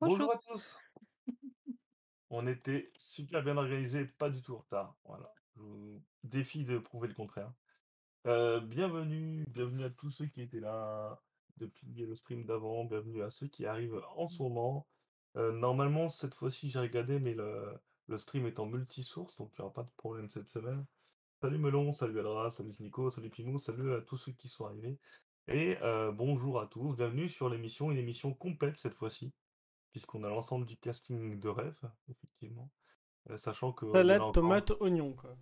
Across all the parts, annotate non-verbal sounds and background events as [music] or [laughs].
Bonjour à tous. On était super bien organisés, pas du tout en retard. Voilà. Je vous défie de prouver le contraire. Heu, bienvenue, bienvenue à tous ceux qui étaient là depuis le stream d'avant, bienvenue à ceux qui arrivent en ce moment. Heu, normalement, cette fois-ci, j'ai regardé, mais le le stream est en multi-source, donc il y aura pas de problème cette semaine. Salut Melon, salut Elra, salut Nico, salut Pimou, salut à tous ceux qui sont arrivés et heu, bonjour à tous, bienvenue sur l'émission, une émission complète cette fois-ci, puisqu'on a l'ensemble du casting de rêve, effectivement. Heu, sachant en a Salade, encore tomate, oignon, quoi.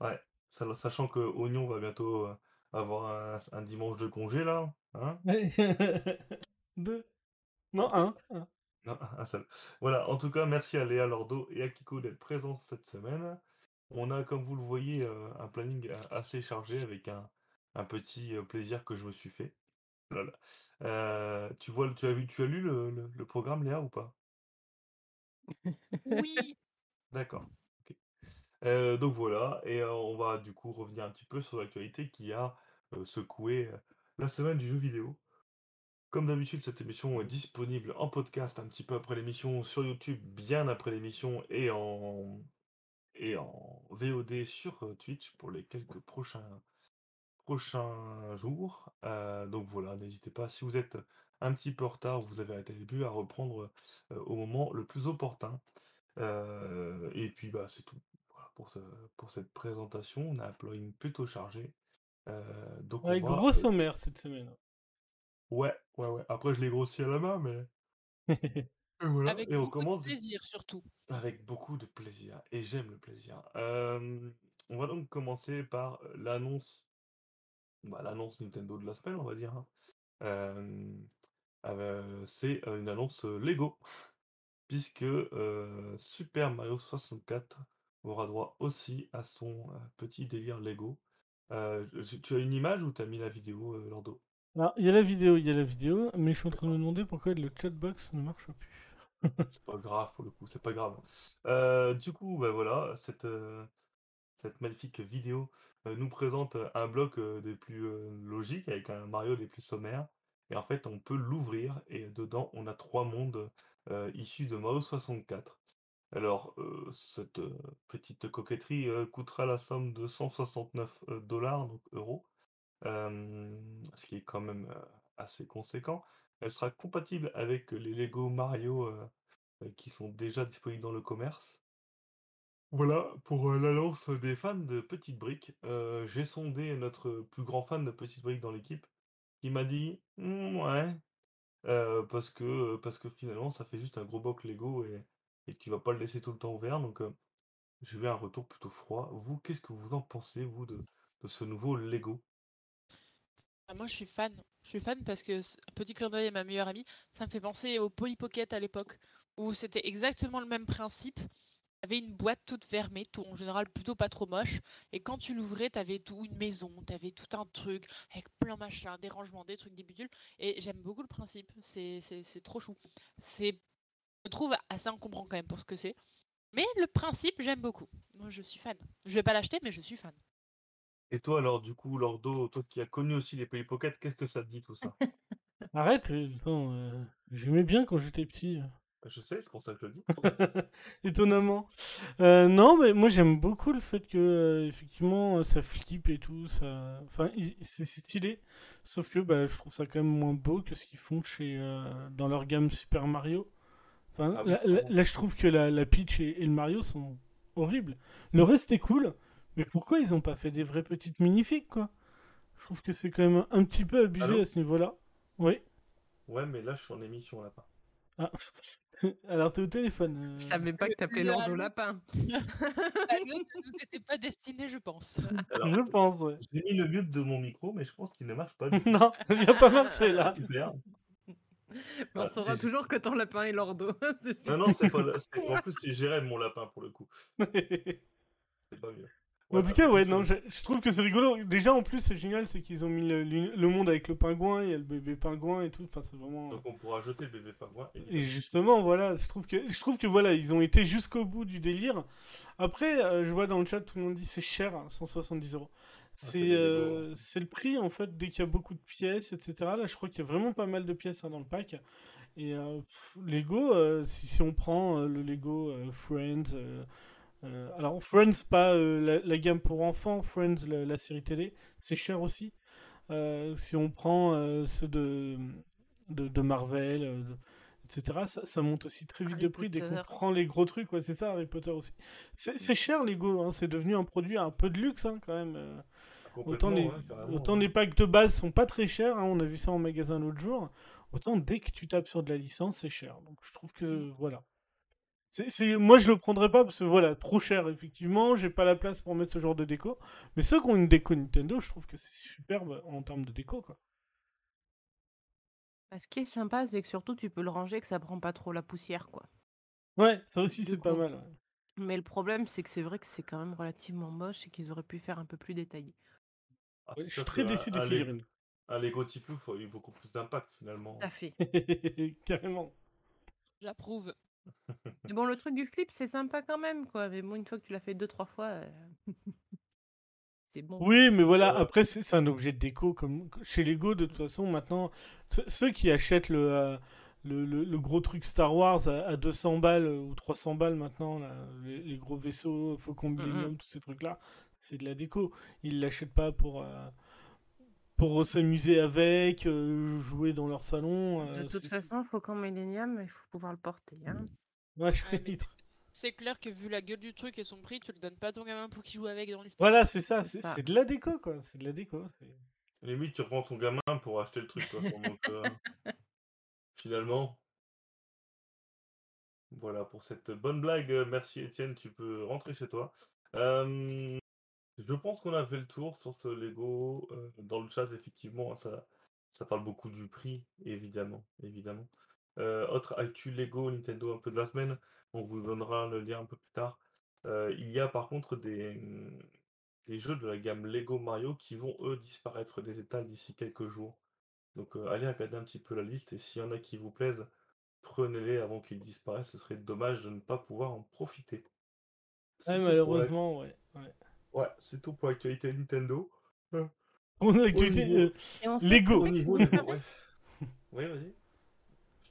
ouais, sa sachant que Oignon va bientôt, heu, avoir un un dimanche de congé là, hein? [laughs] Deux. Non, un, un. Non, un seul. Voilà, en tout cas, merci à Léa Lordo et à Kiko d'être présents cette semaine. On a, comme vous le voyez, un planning assez chargé avec un un petit, plaisir que je me suis fait. Lol. Heu, tu vois tu as vu tu as lu le le le programme Léa ou pas? Oui. D'accord, OK. Heu, donc voilà et heu, on va du coup revenir un petit peu sur l'actualité qui a, secoué, la semaine du jeu vidéo. Comme d'habitude, cette émission est disponible en podcast un petit peu après l'émission sur YouTube, bien après l'émission et en et en VOD sur, Twitch pour les quelques prochains prochains jours. Heu, donc voilà, n'hésitez pas si vous êtes un petit peu en retard ou vous avez arrêté le début à reprendre, au moment le plus opportun. Et puis, bah, c'est tout. Voilà pour ce pour cette présentation. On a un planning plutôt chargé. Donc on Ouais, va, gros sommaire cette semaine. Ouais, ouais, ouais. Après je l'ai grossi à la main, mais [laughs] et voilà Avec et on beaucoup de commence du plaisir surtout. avec beaucoup de plaisir et j'aime le plaisir. On va donc commencer par, l'annonce bah, l'annonce Nintendo de la semaine, on va dire, hein. Heu, c'est, une annonce, Lego puisque, Super Mario 64 aura droit aussi à son, petit délire Lego. Tu tu as une image ou tu as mis la vidéo, heu, Lordo? Alors, il y a la vidéo, il y a la vidéo, mais je suis en train de me demander pourquoi le chatbox ne marche plus. C'est pas grave pour le coup, c'est pas grave. Du coup, bah, voilà, cette, cette magnifique vidéo, heu, nous présente, heu, un bloc, heu, des plus, logiques avec un Mario des plus sommaires et en fait, on peut l'ouvrir et dedans, on a 3 mondes, issus de Mario 64. Alors, cette, petite coquetterie, coûtera la somme de 169, heu, dollars, donc euros, ce qui est quand même, assez conséquent. Elle sera compatible avec les Lego Mario, qui sont déjà disponibles dans le commerce. Voilà pour, l'annonce des fans de Petites Briques. Heu, j'ai sondé notre plus grand fan de Petites Briques dans l'équipe, qui m'a dit: «Mmh, ouais», heu, parce que, parce que finalement ça fait juste un gros bloc Lego et et tu vas pas le laisser tout le temps ouvert donc j'ai eu un retour plutôt froid. Vous, qu'est-ce que vous en pensez, vous, de ce nouveau Lego? Ah moi je suis fan. Je suis fan parce que petit clin à ma meilleure amie, ça me fait penser au Polly Pocket à l'époque, où c'était exactement le même principe. Avais une boîte toute fermée, tout en général plutôt pas trop moche, et quand tu l'ouvrais, tu avais tout une maison, tu avais tout un truc avec plein machin, des rangements, des trucs, des bidules, et j'aime beaucoup le principe, c'est c'est c'est trop chou. C'est je trouve assez encombrant quand même pour ce que c'est, mais le principe, j'aime beaucoup. Moi je suis fan. Je vais pas l'acheter, mais je suis fan. Et toi alors du coup, Lordo, toi qui as connu aussi les Polly Pocket, qu'est-ce que ça te dit tout ça? [laughs] Arrête, heu, attends, heu, j'aimais bien quand j'étais petit. Bah, je sais, c'est pour ça que je le dis. [laughs] Étonnamment. Heu, non, mais moi j'aime beaucoup le fait que, heu, effectivement, heu, ça flippe et tout, ça enfin, c'est stylé. Sauf que, bah, je trouve ça quand même moins beau que ce qu'ils font chez, dans leur gamme Super Mario. Enfin, Ah oui, là, là- clairement. là, je trouve que la, la Peach et, et le Mario sont horribles. Le reste est cool, mais pourquoi ils ont pas fait des vraies petites minifiques, quoi? Je trouve que c'est quand même un petit peu abusé Allô? à ce niveau-là. Oui. Ouais, mais là je suis en émission, lapin. Ah. [laughs] Alors t'es au téléphone. Je euh. savais pas que t'appelais Lordo halo. Lapin. [laughs] Nous était pas destiné, je pense. Alors, Je pense, ouais. j'ai mis le mute de mon micro, mais je pense qu'il ne marche pas [laughs] non, il a pas marché là. Super. Mais on Ah, saura toujours que ton lapin est Lordo. Non, non, c'est pas. En plus, c'est Jérém, mon lapin, pour le coup. C'est pas mieux. En tout cas, ouais, non, je, je trouve que c'est rigolo. Déjà, en plus, c'est génial, c'est qu'ils ont mis le, le- monde avec le pingouin, il y a le bébé pingouin et tout. Enfin, c'est vraiment. Donc on pourra jeter le bébé pingouin. Et évidemment. justement, voilà, je trouve que je trouve que voilà, ils ont été jusqu'au bout du délire. Après, euh, je vois dans le chat tout le monde dit c'est cher, hein, 170 euros. c'est C'est euh, hein. c'est le prix en fait dès qu'il y a beaucoup de pièces, etc. Là, je crois qu'il y a vraiment pas mal de pièces hein, dans le pack. Et euh, pff, Lego, euh, si, si on prend euh, le Lego euh, Friends, euh, alors Friends, pas euh, la, la gamme pour enfants, Friends, la, la série télé, c'est cher aussi. Euh, si on prend euh, ceux de, de, de Marvel, euh, de- etc., ça, ça monte aussi très vite Harry de prix dès qu'on Potter. prend les gros trucs. Ouais, c'est ça, Harry Potter aussi. C'est cher Lego, hein, c'est devenu un produit un peu de luxe hein, quand même. euh. Autant les, ouais, carrément, autant ouais. les packs de base sont pas très chers, hein, on a vu ça en magasin l'autre jour. Autant dès que tu tapes sur de la licence, c'est cher. Donc je trouve que voilà. C'est, Moi je le prendrais pas parce que voilà, trop cher effectivement, j'ai pas la place pour mettre ce genre de déco. Mais ceux qui ont une déco Nintendo, je trouve que c'est superbe en termes de déco quoi. Bah, Ce qui est sympa, c'est que surtout tu peux le ranger, que ça prend pas trop la poussière, quoi. Ouais, ça aussi c'est pas mal. ouais. Mais le problème, c'est que c'est vrai que c'est quand même relativement moche et qu'ils auraient pu faire un peu plus détaillé. Ah, Ouais, je suis très déçu un- des un Lego- figurines. Un Lego Tiplouf a eu beaucoup plus d'impact finalement. Tout à fait. [laughs] Carrément. J'approuve. [laughs] Mais bon, le truc du flip, c'est sympa quand même, quoi. Mais bon, une fois que tu l'as fait deux, trois fois, euh, [laughs] c'est bon. Oui, mais voilà, après, c'est un objet de déco. Comme chez Lego, de toute façon, maintenant, ce- ceux qui achètent le, euh, le, le- le gros truc Star Wars à, à 200 balles euh, ou 300 balles maintenant, là, les, les gros vaisseaux, Faucon Millennium, tous ces trucs-là, c'est de la déco. Ils l'achètent pas pour, euh, pour s'amuser avec, euh, jouer dans leur salon. euh, De toute façon, faut qu'en Millennium, il faut pouvoir le porter. Hein. c'est- Ouais, je- Ouais, c'est- clair que vu la gueule du truc et son prix, tu le donnes pas à ton gamin pour qu'il joue avec dans l'histoire. Voilà, c'est ça, C'est de la déco, quoi. C'est de la déco. Limite, tu reprends ton gamin pour acheter le truc. donc, euh, [laughs] finalement, voilà pour cette bonne blague. Merci Étienne, tu peux rentrer chez toi. Euh, je pense qu'on a fait le tour sur ce Lego. euh, dans le chat, effectivement, ça, ça parle beaucoup du prix, évidemment. évidemment. Euh, autre actu Lego Nintendo un peu de la semaine, on vous donnera le lien un peu plus tard. Euh, il y a par contre des, des jeux de la gamme Lego Mario qui vont eux disparaître des étals d'ici quelques jours. Donc euh, allez regarder un petit peu la liste et s'il y en a qui vous plaisent, prenez-les avant qu'ils disparaissent. Ce serait dommage de ne pas pouvoir en profiter. Ouais, la- malheureusement, ouais. ouais. Ouais, c'est tout pour l'actualité Nintendo. Euh, [laughs] On a Au actualité, niveau- euh, Et on sait Lego. Au niveau disparaît Ouais, Ouais, vas-y.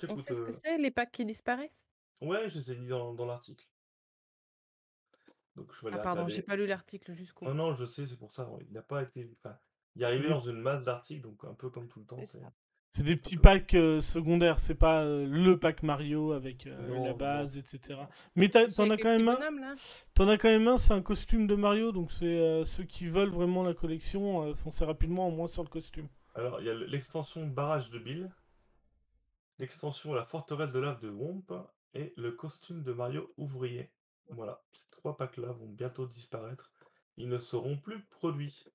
On sait ce euh. que c'est, les packs qui disparaissent? Ouais, je les ai mis dans, dans l'article. Donc je vais Ah pardon, j'ai pas lu l'article jusqu'au Non, bout. non, je sais, c'est pour ça. Il n'a pas été. Enfin, il est arrivé dans une masse d'articles, donc un peu comme tout le temps. C'est C'est des petits packs euh, secondaires, c'est pas euh, le pack Mario avec euh, Non, la non. base, etc. Mais t'en as quand même un. T'en as quand même un, c'est un costume de Mario, donc c'est euh, ceux qui veulent vraiment la collection, euh, foncez rapidement au moins sur le costume. Alors, il y a le- l'extension Barrage de Bill, l'extension La forteresse de lave de Womp et le costume de Mario ouvrier. Voilà, ces trois packs-là vont bientôt disparaître. Ils ne seront plus produits.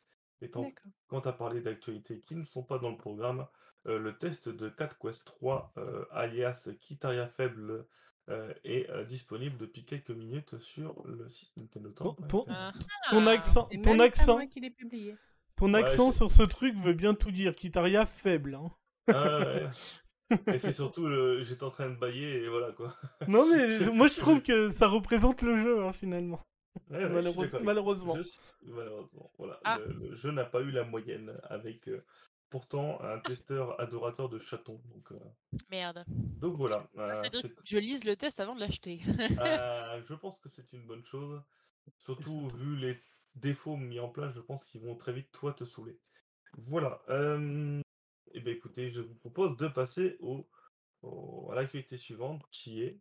Et tant- quant à parler d'actualités qui ne sont pas dans le programme, euh, le test de Cat Quest 3, euh, alias Kitaria Faible, euh, est euh, disponible depuis quelques minutes sur le site Nintendo Ton, Temps. ton- Ah. ton Ah. accent, ton accent, ton Ouais, accent sur ce truc veut bien tout dire. Kitaria faible. Hein. Ah, ouais. [laughs] Et c'est surtout, le... j'étais en train de bailler et voilà quoi. Non mais [laughs] moi je trouve que ça représente le jeu hein, finalement. [laughs] Ouais, je suis malheureusement. Je suis- malheureusement, voilà. Ah. Le, le jeu n'a pas eu la moyenne avec euh, pourtant un testeur adorateur de chatons. Donc, euh, Merde. donc voilà. Ça, euh, Je lise le test avant de l'acheter. euh, [laughs] je pense que c'est une bonne chose. Surtout vu les défauts mis en place, je pense qu'ils vont très vite toi te saouler. Voilà. Euh... Et bien écoutez, je vous propose de passer au, au- à l'actualité suivante qui est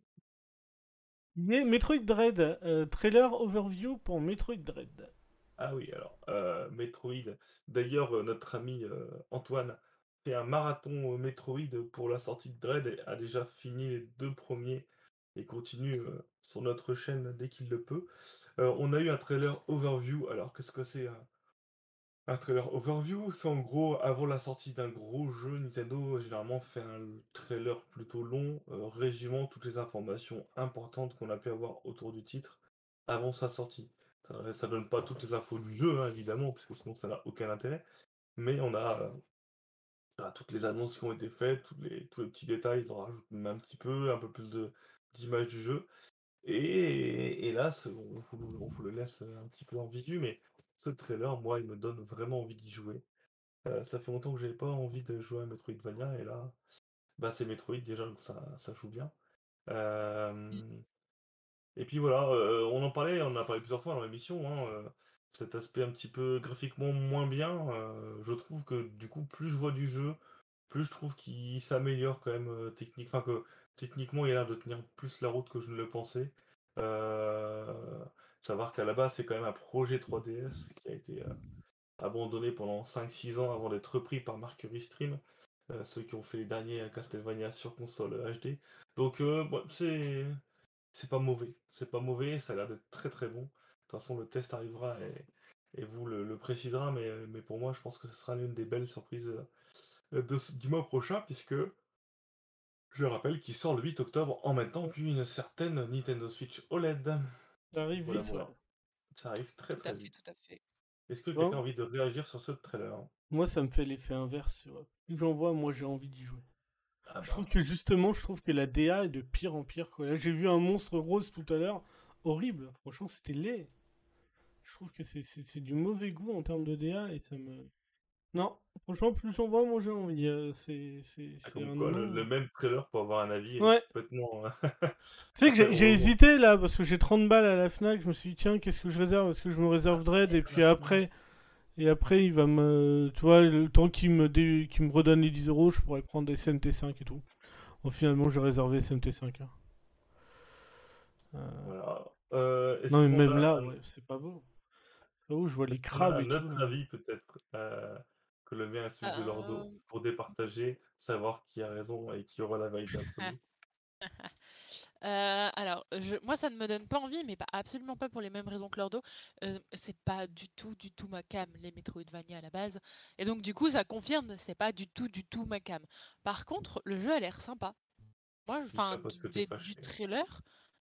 Metroid Dread, euh, trailer overview pour Metroid Dread. Ah oui, alors, euh, Metroid. D'ailleurs, euh, notre ami euh, Antoine fait un marathon Metroid pour la sortie de Dread et a déjà fini les deux premiers et continue sur notre chaîne dès qu'il le peut. On a eu un trailer overview. Alors, qu'est-ce que c'est un, un trailer overview? C'est en gros, avant la sortie d'un gros jeu, Nintendo généralement fait un trailer plutôt long, euh, résumant toutes les informations importantes qu'on a pu avoir autour du titre avant sa sortie. Ça, ça donne pas toutes les infos du jeu, hein, évidemment, parce que sinon ça n'a aucun intérêt. Mais on a euh, bah, toutes les annonces qui ont été faites, tous les, petits détails, ils en rajoutent même un petit peu, un peu plus d'images du jeu. Et, et là, on, on vous le laisse un petit peu en visu, mais ce trailer, moi, il me donne vraiment envie d'y jouer. Euh, ça fait longtemps que j'avais pas envie de jouer à Metroidvania, et là, bah, c'est Metroid déjà, donc ça ça joue bien. Hem et puis voilà, heu, on en parlait, on en a parlé plusieurs fois dans l'émission, hein, heu, cet aspect un petit peu graphiquement moins bien, je trouve que du coup, plus je vois du jeu, plus je trouve qu'il s'améliore quand même, technique enfin que techniquement, il a l'air de tenir plus la route que je ne le pensais. Savoir qu'à la base, c'est quand même un projet 3DS qui a été, heu, abandonné pendant 5-6 ans avant d'être repris par Mercury Stream, heu, ceux qui ont fait les derniers Castlevania sur console, HD. Donc c'est c'est pas mauvais, c'est pas mauvais, ça a l'air d'être très, très bon. De toute façon, le test arrivera et et vous le précisera, mais mais pour moi, je pense que ce sera l'une des belles surprises, du mois prochain puisque je rappelle qu'il sort le 8 octobre en même temps qu'une certaine Nintendo Switch OLED. Ça arrive Voilà, vite, voilà. ouais. Ça arrive très, Tout très fait, vite. tout à fait. Est-ce que quelqu'un a envie de réagir sur ce trailer? Moi, ça me fait l'effet inverse. tu vois. Plus j'en vois, moi j'ai envie d'y jouer. Ah Je bah, trouve que justement, je trouve que la DA est de pire en pire. Quoi. Là, j'ai vu un monstre rose tout à l'heure. Horrible. Franchement, c'était laid. Je trouve que c'est- c'est c'est du mauvais goût en termes de DA et ça me. Non, franchement, plus j'en vois, moins j'ai envie. euh, c'est c'est- ah, c'est comme un quoi, le le même trailer pour avoir un avis est Ouais. complètement, heu, Tu sais que j'ai- [laughs] on- hésité là parce que j'ai 30 balles à la Fnac. Je me suis dit, tiens, qu'est-ce que je réserve? Est-ce que je me réserve Dread? Et puis après, et après, il va me. Tu vois, le temps qu'il me, dé- qu'il me redonne les 10 euros, je pourrais prendre des SMT5 et tout. Bon, finalement, j'ai réservé SMT5. hein. Euh, Voilà. Est-ce Non, mais même a là, ouais, c'est pas beau. Pas beau, je vois les crabes et un tout. autre là. avis peut-être, que le mien et celui de Lordo Euh, pour départager, savoir qui a raison et qui aura la vérité absolue? [laughs] Euh, alors, je- moi, ça ne me donne pas envie, mais pas, absolument pas pour les mêmes raisons que Lordo. Euh, c'est pas du tout, du tout ma cam, les Metroidvania à la base. Et donc, du coup, ça confirme, c'est pas du tout, du tout ma cam. Par contre, le jeu a l'air sympa. Moi, enfin, du, du trailer,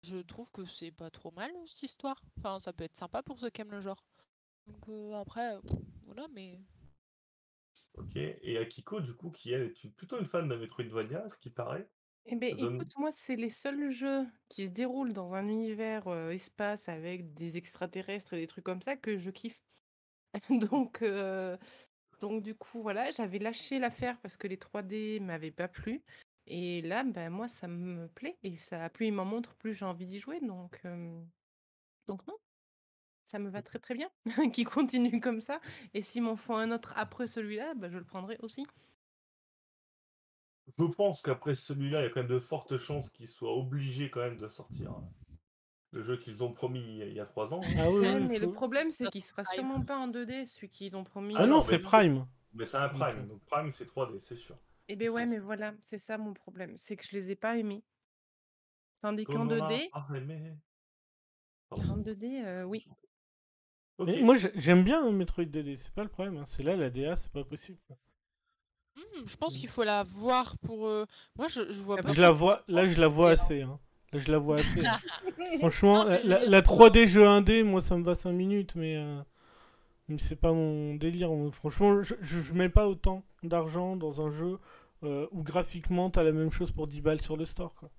je trouve que c'est pas trop mal cette histoire. Enfin, ça peut être sympa pour ceux qui aiment le genre. Donc euh, après, voilà, mais OK et Akiko du coup qui elle est une plutôt une fan de Metroidvania, ce qui paraît? Eh Ça donne écoute, moi, c'est les seuls jeux qui se déroulent dans un univers, espace avec des extraterrestres et des trucs comme ça que je kiffe. [laughs] Donc donc du coup, voilà, j'avais lâché l'affaire parce que les 3D m'avaient pas plu et là, bah, moi, ça me plaît et ça plus il m'en montre, plus j'ai envie d'y jouer donc donc non, ça me va très, très bien [laughs] qu'ils continuent comme ça et s'ils m'en font un autre après celui-là, bah, je le prendrai aussi. Je pense qu'après celui-là, il y a quand même de fortes chances qu'ils soient obligés quand même de sortir, heu, le jeu qu'ils ont promis il y a 3 ans, hein. Ah oui, Ouais, [laughs] oui, mais le problème, c'est qu'il sera Prime. sûrement pas en 2D, celui qu'ils ont promis. Ah Ah non, c'est Prime. Mais c'est un Prime, euh. donc Prime c'est 3D, c'est sûr. Eh C'est ouais, mais voilà, c'est ça mon problème, c'est que je les ai pas aimés. Tandis qu'en Comme on a 2D pas aimé. en Pardon. 2D, heu, oui. Moi, j'ai- j'aime bien hein, Metroid 2D, c'est pas le problème. hein. C'est là, la DA, c'est pas possible. Hmm, je pense qu'il faut la voir pour. euh, Moi, je, je vois Ah pas. Je la vois, là, je la vois assez. hein. Là, je la vois assez. hein. [laughs] [laughs] Franchement, Non, la, je la- veux dire, la 3D jeu 1D, moi, ça me va 5 minutes, mais, euh, mais c'est pas mon délire. Franchement, je, je, je mets pas autant d'argent dans un jeu euh, où graphiquement, t'as la même chose pour 10 balles sur le store. Quoi.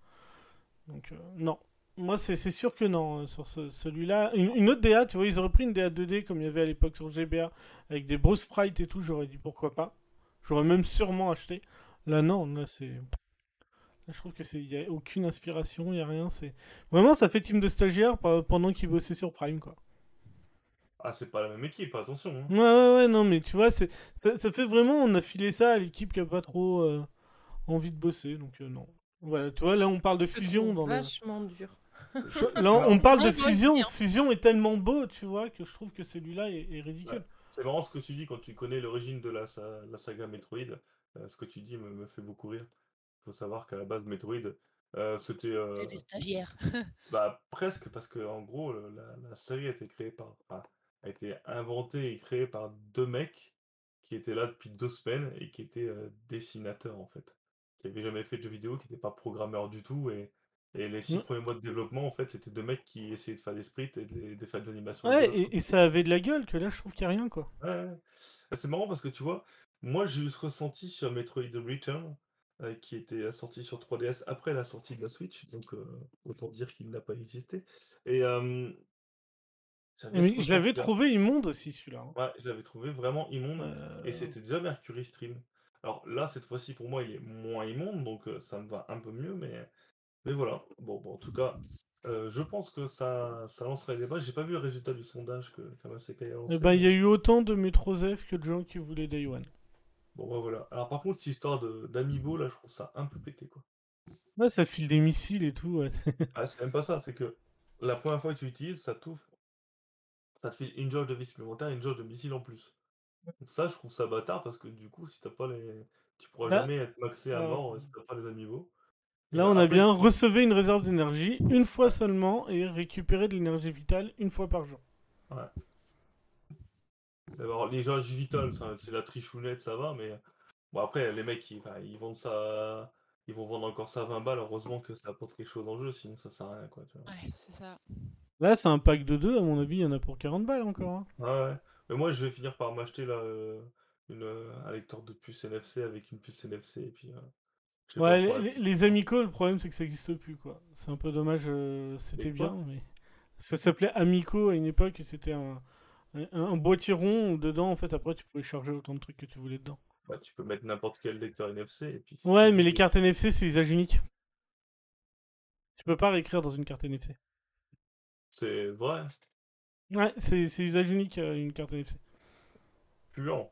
Donc, euh, non. Moi, c'est sûr que non, euh, sur ce- celui-là. Une, une autre DA, tu vois, ils auraient pris une DA 2D comme il y avait à l'époque sur GBA, avec des beaux sprites et tout, j'aurais dit pourquoi pas. J'aurais même sûrement acheté. Là, non, là, c'est. Là, je trouve que c'est, y a aucune inspiration, y a rien. C'est vraiment, ça fait team de stagiaires pendant qu'ils bossaient sur Prime, quoi. Ah, c'est pas la même équipe, attention. hein. Ouais, ouais, ouais, non, mais tu vois, c'est, ça, ça fait vraiment, on a filé ça à l'équipe qui a pas trop euh, envie de bosser, donc euh, non. Voilà, tu vois, là, on parle de fusion dans le. vachement dur. Je- [laughs] Là, on parle de Ouais, moi aussi, fusion. hein. Fusion est tellement beau, tu vois, que je trouve que celui-là est, est ridicule. C'est marrant ce que tu dis quand tu connais l'origine de la, sa- la saga Metroid. Euh, ce que tu dis me, me fait beaucoup rire. Il faut savoir qu'à la base, Metroid, euh, c'était. euh, T'es des stagiaires. [laughs] bah, presque, parce que en gros, le- la, la série a été créée par. enfin, a été inventée et créée par deux mecs qui étaient là depuis deux semaines et qui étaient euh, dessinateurs en fait. Qui n'avaient jamais fait de jeux vidéo, qui n'étaient pas programmeurs du tout. Et, et les six Mm. premiers mois de développement, en fait, c'était deux mecs qui essayaient de faire des sprites et de, de faire des animations. Ouais, et, et ça avait de la gueule, que là, je trouve qu'il n'y a rien, quoi. Ouais, ouais. Ah, C'est marrant parce que tu vois, moi j'ai eu ce ressenti sur Metroid Return, euh, qui était sorti sur 3DS après la sortie de la Switch, donc euh, autant dire qu'il n'a pas existé. Et euh, je l'avais trouvé immonde aussi, celui-là. hein. Ouais, je l'avais trouvé vraiment immonde. Euh, Et c'était déjà Mercury Stream. Alors là, cette fois-ci, pour moi, il est moins immonde, donc euh, ça me va un peu mieux, mais, mais voilà. Bon, bon, en tout cas, euh, je pense que ça, ça lancerait les débats. J'ai pas vu le résultat du sondage que Kamaseka a lancé. Eh ben, il y a eu autant de Metrosef que de gens qui voulaient Day One. Bon, bah voilà. Alors par contre, cette histoire de- d'Amiibo, là, je trouve ça un peu pété, quoi. Ouais, ça file des missiles et tout. ouais, c'est- [laughs] Ah, c'est même pas ça, c'est que la première fois que tu l'utilises, ça t'ouvre, ça te file une jauge de vie supplémentaire et une jauge de missile en plus. Donc ça, je trouve ça bâtard parce que du coup, si t'as pas les. Tu pourras Là- jamais être maxé à Alors- mort euh, si t'as pas les amiibo. Là, on a après, bien recevé une réserve d'énergie une fois seulement et récupéré de l'énergie vitale une fois par jour. D'abord, les jauges vitales, ça, c'est la trichounette, ça va, mais bon, après, les mecs, ils, vendent ça. Ils vont vendre encore ça à 20 balles, heureusement que ça apporte quelque chose en jeu, sinon ça sert à rien, quoi. Tu vois. Ouais, c'est ça. Là, c'est un pack de deux, à mon avis, il y en a pour 40 balles encore. hein. Ouais, ouais. Mais moi, je vais finir par m'acheter là, euh, une, euh, un lecteur de puce NFC avec une puce NFC, et puis. euh, Ouais, les, les- Amico, le problème, c'est que ça n'existe plus, quoi. C'est un peu dommage, euh, c'était bien, mais... Ça s'appelait Amico à une époque, et c'était un, un, un boîtier rond où dedans, en fait, après, tu pouvais charger autant de trucs que tu voulais dedans. Bah, tu peux mettre n'importe quel lecteur NFC, et puis. Ouais, mais les cartes NFC, c'est usage unique. Tu peux pas réécrire dans une carte NFC. C'est vrai, Ouais, c'est usage unique, euh, une carte NFC. plus lent.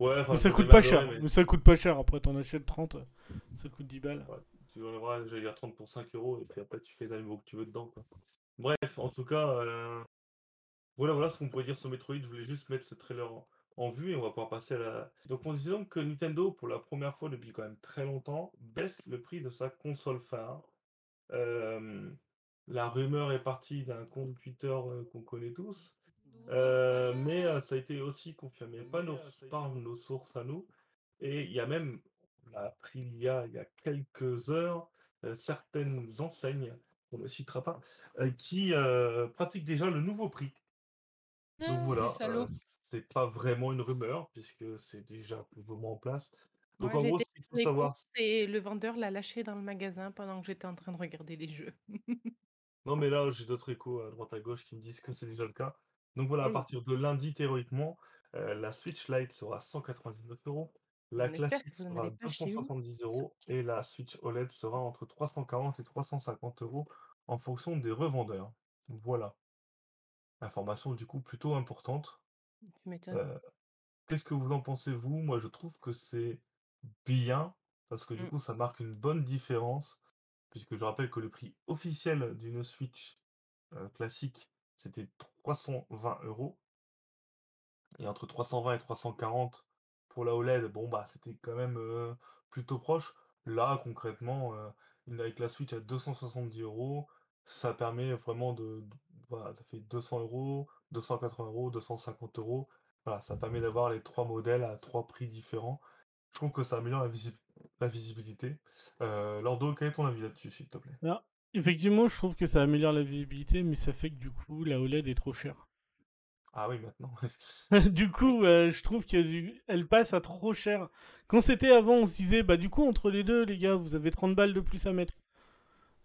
Ouais, enfin, Mais ça coûte pas cher. mais Mais ça coûte pas cher. Après, t'en achètes 30, euh, ça coûte 10 balles. Tu enlèveras, j'allais dire 30 pour 5 euros, et puis après, tu fais les animaux que tu veux dedans, quoi. Bref, en tout cas, euh, voilà, voilà ce qu'on pourrait dire sur Metroid. Je voulais juste mettre ce trailer en, en vue, et on va pouvoir passer à la. Donc, on disait donc que Nintendo, pour la première fois depuis quand même très longtemps, baisse le prix de sa console phare. Euh, la rumeur est partie d'un compte Twitter euh, qu'on connaît tous. Euh, mais euh, ça a été aussi confirmé nos- par nos sources à nous. Et il y a même, on l'a appris il y a, il y a quelques heures, euh, certaines enseignes, on ne citera pas, qui pratiquent déjà le nouveau prix. Donc Non, voilà, c'est pas vraiment une rumeur, puisque c'est déjà plus ou moins en place. Donc Moi, en gros, ce qu'il faut savoir, et le vendeur l'a lâché dans le magasin pendant que j'étais en train de regarder les jeux. Non, mais là, j'ai d'autres échos à droite à gauche qui me disent que c'est déjà le cas. Donc voilà, à Oui. partir de lundi, théoriquement, euh, la Switch Lite sera 199 euros, la classique sera avez pas chez vous. 270 euros et la Switch OLED sera entre 340 et 350 euros en fonction des revendeurs. Voilà. Information du coup plutôt importante. Tu m'étonnes. Euh, Qu'est-ce que vous en pensez, vous? Moi, je trouve que c'est bien, parce que du Mm. coup, ça marque une bonne différence, puisque je rappelle que le prix officiel d'une Switch euh, classique, c'était 320 euros. Et entre 320 et 340 pour la OLED, bon, bah, c'était quand même plutôt proche. Là, concrètement, avec la Switch à 270 euros, ça permet vraiment de, Voilà, ça fait 200 euros, 280 euros, 250 euros. Voilà, ça permet d'avoir les trois modèles à trois prix différents. Je trouve que ça améliore la, la visibilité. Lordo, quel est ton avis là-dessus, s'il te plaît? Effectivement, je trouve que ça améliore la visibilité, mais ça fait que du coup, la OLED est trop chère. Ah oui, maintenant. [laughs] [laughs] du coup, euh, je trouve qu'elle passe à trop cher. Quand c'était avant, on se disait, bah du coup, entre les deux, les gars, vous avez 30 balles de plus à mettre.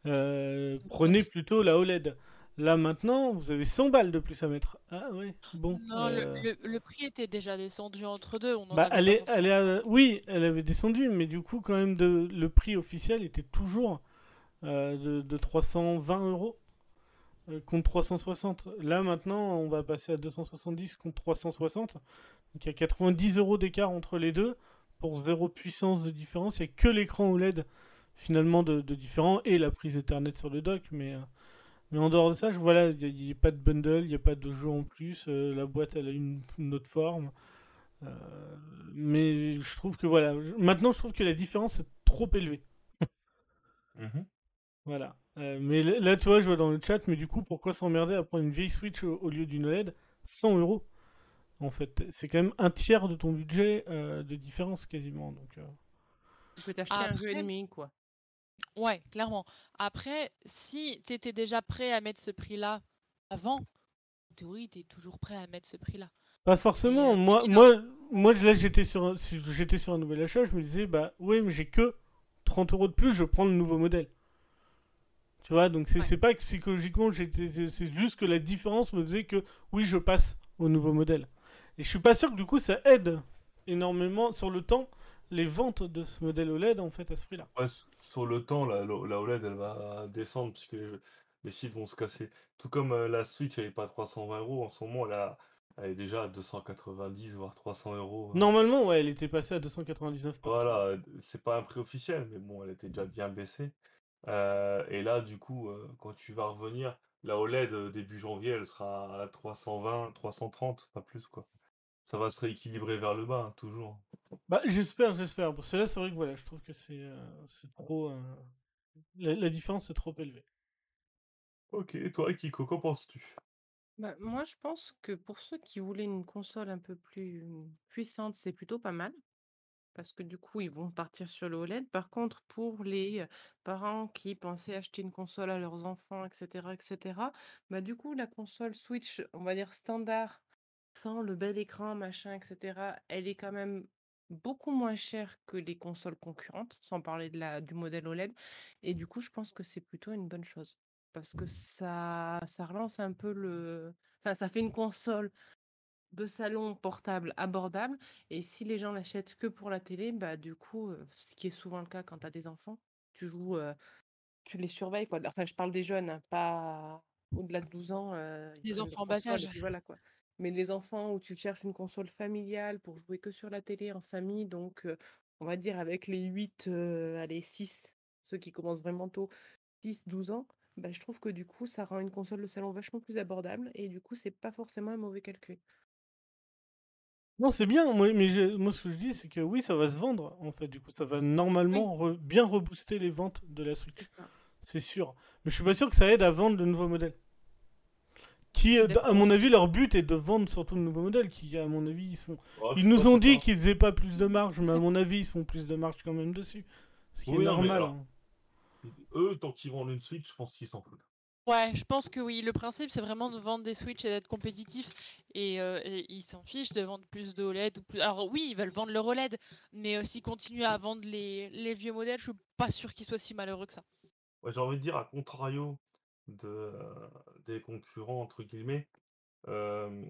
Euh, prenez plutôt la OLED. Là, maintenant, vous avez 100 balles de plus à mettre. Ah ouais, bon. Non, le- euh, le, le prix était déjà descendu entre deux. On en Bah, avait elle pas est, forcément- elle est à- Oui, elle avait descendu, mais du coup, quand même, de... le prix officiel était toujours de, de 320 euros euh, contre 360. Là, maintenant, on va passer à 270 contre 360. Donc, il y a 90 euros d'écart entre les deux pour zéro puissance de différence. Il n'y a que l'écran OLED finalement de, de différent et la prise Ethernet sur le dock, mais. euh, Mais en dehors de ça, voilà, il n'y a, pas de bundle, il n'y a pas de jeu en plus. euh, la boîte, elle a une, autre forme. Euh, mais je trouve que voilà. maintenant, je trouve que la différence est trop élevée. [laughs] Mhm. Voilà. Euh, mais là, tu vois, je vois dans le chat, mais du coup, pourquoi s'emmerder à prendre une vieille Switch au, au lieu d'une OLED 100 euros En fait, c'est quand même un tiers de ton budget euh, de différence quasiment. Donc, euh, Tu peux t'acheter un jeu demi, quoi. Ouais, clairement. Après, si tu étais déjà prêt à mettre ce prix-là avant, en théorie, tu es toujours prêt à mettre ce prix-là. Pas forcément. euh, moi, moi, moi, là, j'étais sur, un- si j'étais sur un nouvel achat, je me disais, bah, oui, mais j'ai que 30 euros de plus, je prends le nouveau modèle. Tu vois, donc c'est Ouais. c'est pas que psychologiquement, j'étais, c'est- juste que la différence me faisait que, oui, je passe au nouveau modèle. Et je suis pas sûr que du coup, ça aide énormément sur le temps les ventes de ce modèle OLED en fait à ce prix-là. Ouais, sur le temps, la, la OLED, elle va descendre puisque les, jeux- les sites vont se casser. Tout comme euh, la Switch, elle est pas à 320 euros. En ce moment, elle, a- elle est déjà à 290, voire 300 euros. euh. Normalement, ouais, elle était passée à 299 partout. Voilà, euh, c'est pas un prix officiel, mais bon, elle était déjà bien baissée. Euh, et là, du coup, euh, quand tu vas revenir, la OLED euh, début janvier, elle sera à 320, 330, pas plus, quoi. Ça va se rééquilibrer vers le bas, hein, toujours. Bah, j'espère, j'espère. Parce que là, c'est vrai que voilà, je trouve que c'est euh, c'est trop. euh, La, la différence est trop élevée. Ok, et toi, Kiko, qu'en penses-tu? Bah, moi, je pense que pour ceux qui voulaient une console un peu plus puissante, c'est plutôt pas mal. Parce que du coup, ils vont partir sur le OLED. Par contre, pour les euh, parents qui pensaient acheter une console à leurs enfants, etc., etc., bah, du coup, la console Switch, on va dire standard, sans le bel écran, machin, etc., elle est quand même beaucoup moins chère que les consoles concurrentes, sans parler du modèle OLED. Et du coup, je pense que c'est plutôt une bonne chose. Parce que ça, ça relance un peu le... Enfin, ça fait une console de salon portable abordable. Et si les gens l'achètent que pour la télé, bah du coup, ce qui est souvent le cas quand tu as des enfants, tu joues, euh, tu les surveilles, quoi. Enfin, je parle des jeunes, hein, pas au-delà de 12 ans, euh, Les enfants bas âge. voilà, quoi. Mais les enfants où tu cherches une console familiale pour jouer que sur la télé en famille, donc euh, on va dire avec les 8, euh, allez, 6, ceux qui commencent vraiment tôt, 6, 12 ans, bah, je trouve que du coup, ça rend une console de salon vachement plus abordable et du coup, c'est pas forcément un mauvais calcul. Non, c'est bien. Moi, mais je- moi, ce que je dis, c'est que oui, ça va se vendre. En fait, du coup, ça va normalement re- bien rebooster les ventes de la Switch. C'est sûr. Mais je suis pas sûr que ça aide à vendre de nouveaux modèles. Qui, euh, à mon avis, leur but est de vendre surtout de nouveaux modèles. Qui, à mon avis, ils font. Oh, Ils nous ont dit qu'ils faisaient pas plus de marge, mais à [laughs] mon avis, ils font plus de marge quand même dessus. Ce qui Oui, est non, normal. alors- hein. Eux, tant qu'ils vendent une Switch, je pense qu'ils s'en foutent. Ouais, je pense que oui. Le principe, c'est vraiment de vendre des Switch et d'être compétitif. Et, euh, ils s'en fichent de vendre plus de OLED. Ou plus... Alors oui, ils veulent vendre leur OLED, mais euh, s'ils continuent à vendre les, les vieux modèles, je suis pas sûr qu'ils soient si malheureux que ça. Ouais, j'ai envie de dire, à contrario de, euh, des concurrents, entre guillemets, euh,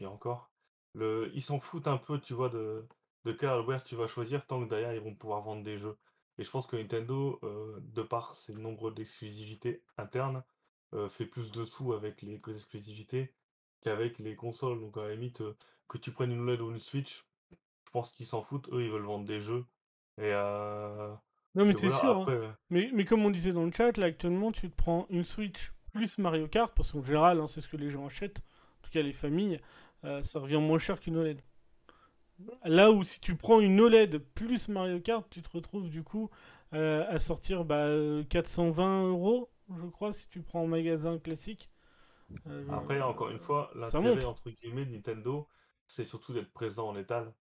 et encore, ils s'en foutent un peu, tu vois, de, de quel hardware tu vas choisir, tant que derrière, ils vont pouvoir vendre des jeux. Et je pense que Nintendo, euh, de par ses nombreux d'exclusivités internes, euh, fait plus de sous avec les exclusivités qu'avec les consoles. Donc à la limite, euh, que tu prennes une OLED ou une Switch, je pense qu'ils s'en foutent. Eux, ils veulent vendre des jeux. Et euh, Non, mais c'est voilà, sûr. hein. après, Mais, mais comme on disait dans le chat, là actuellement, tu te prends une Switch plus Mario Kart, parce qu'en général, hein, c'est ce que les gens achètent, en tout cas les familles, ça revient moins cher qu'une OLED. Là où si tu prends une OLED plus Mario Kart, tu te retrouves du coup euh, à sortir bah, euh, 420 euros, je crois, si tu prends en magasin classique. Euh, Après, encore une fois, l'intérêt entre guillemets de Nintendo, c'est surtout d'être présent en étal.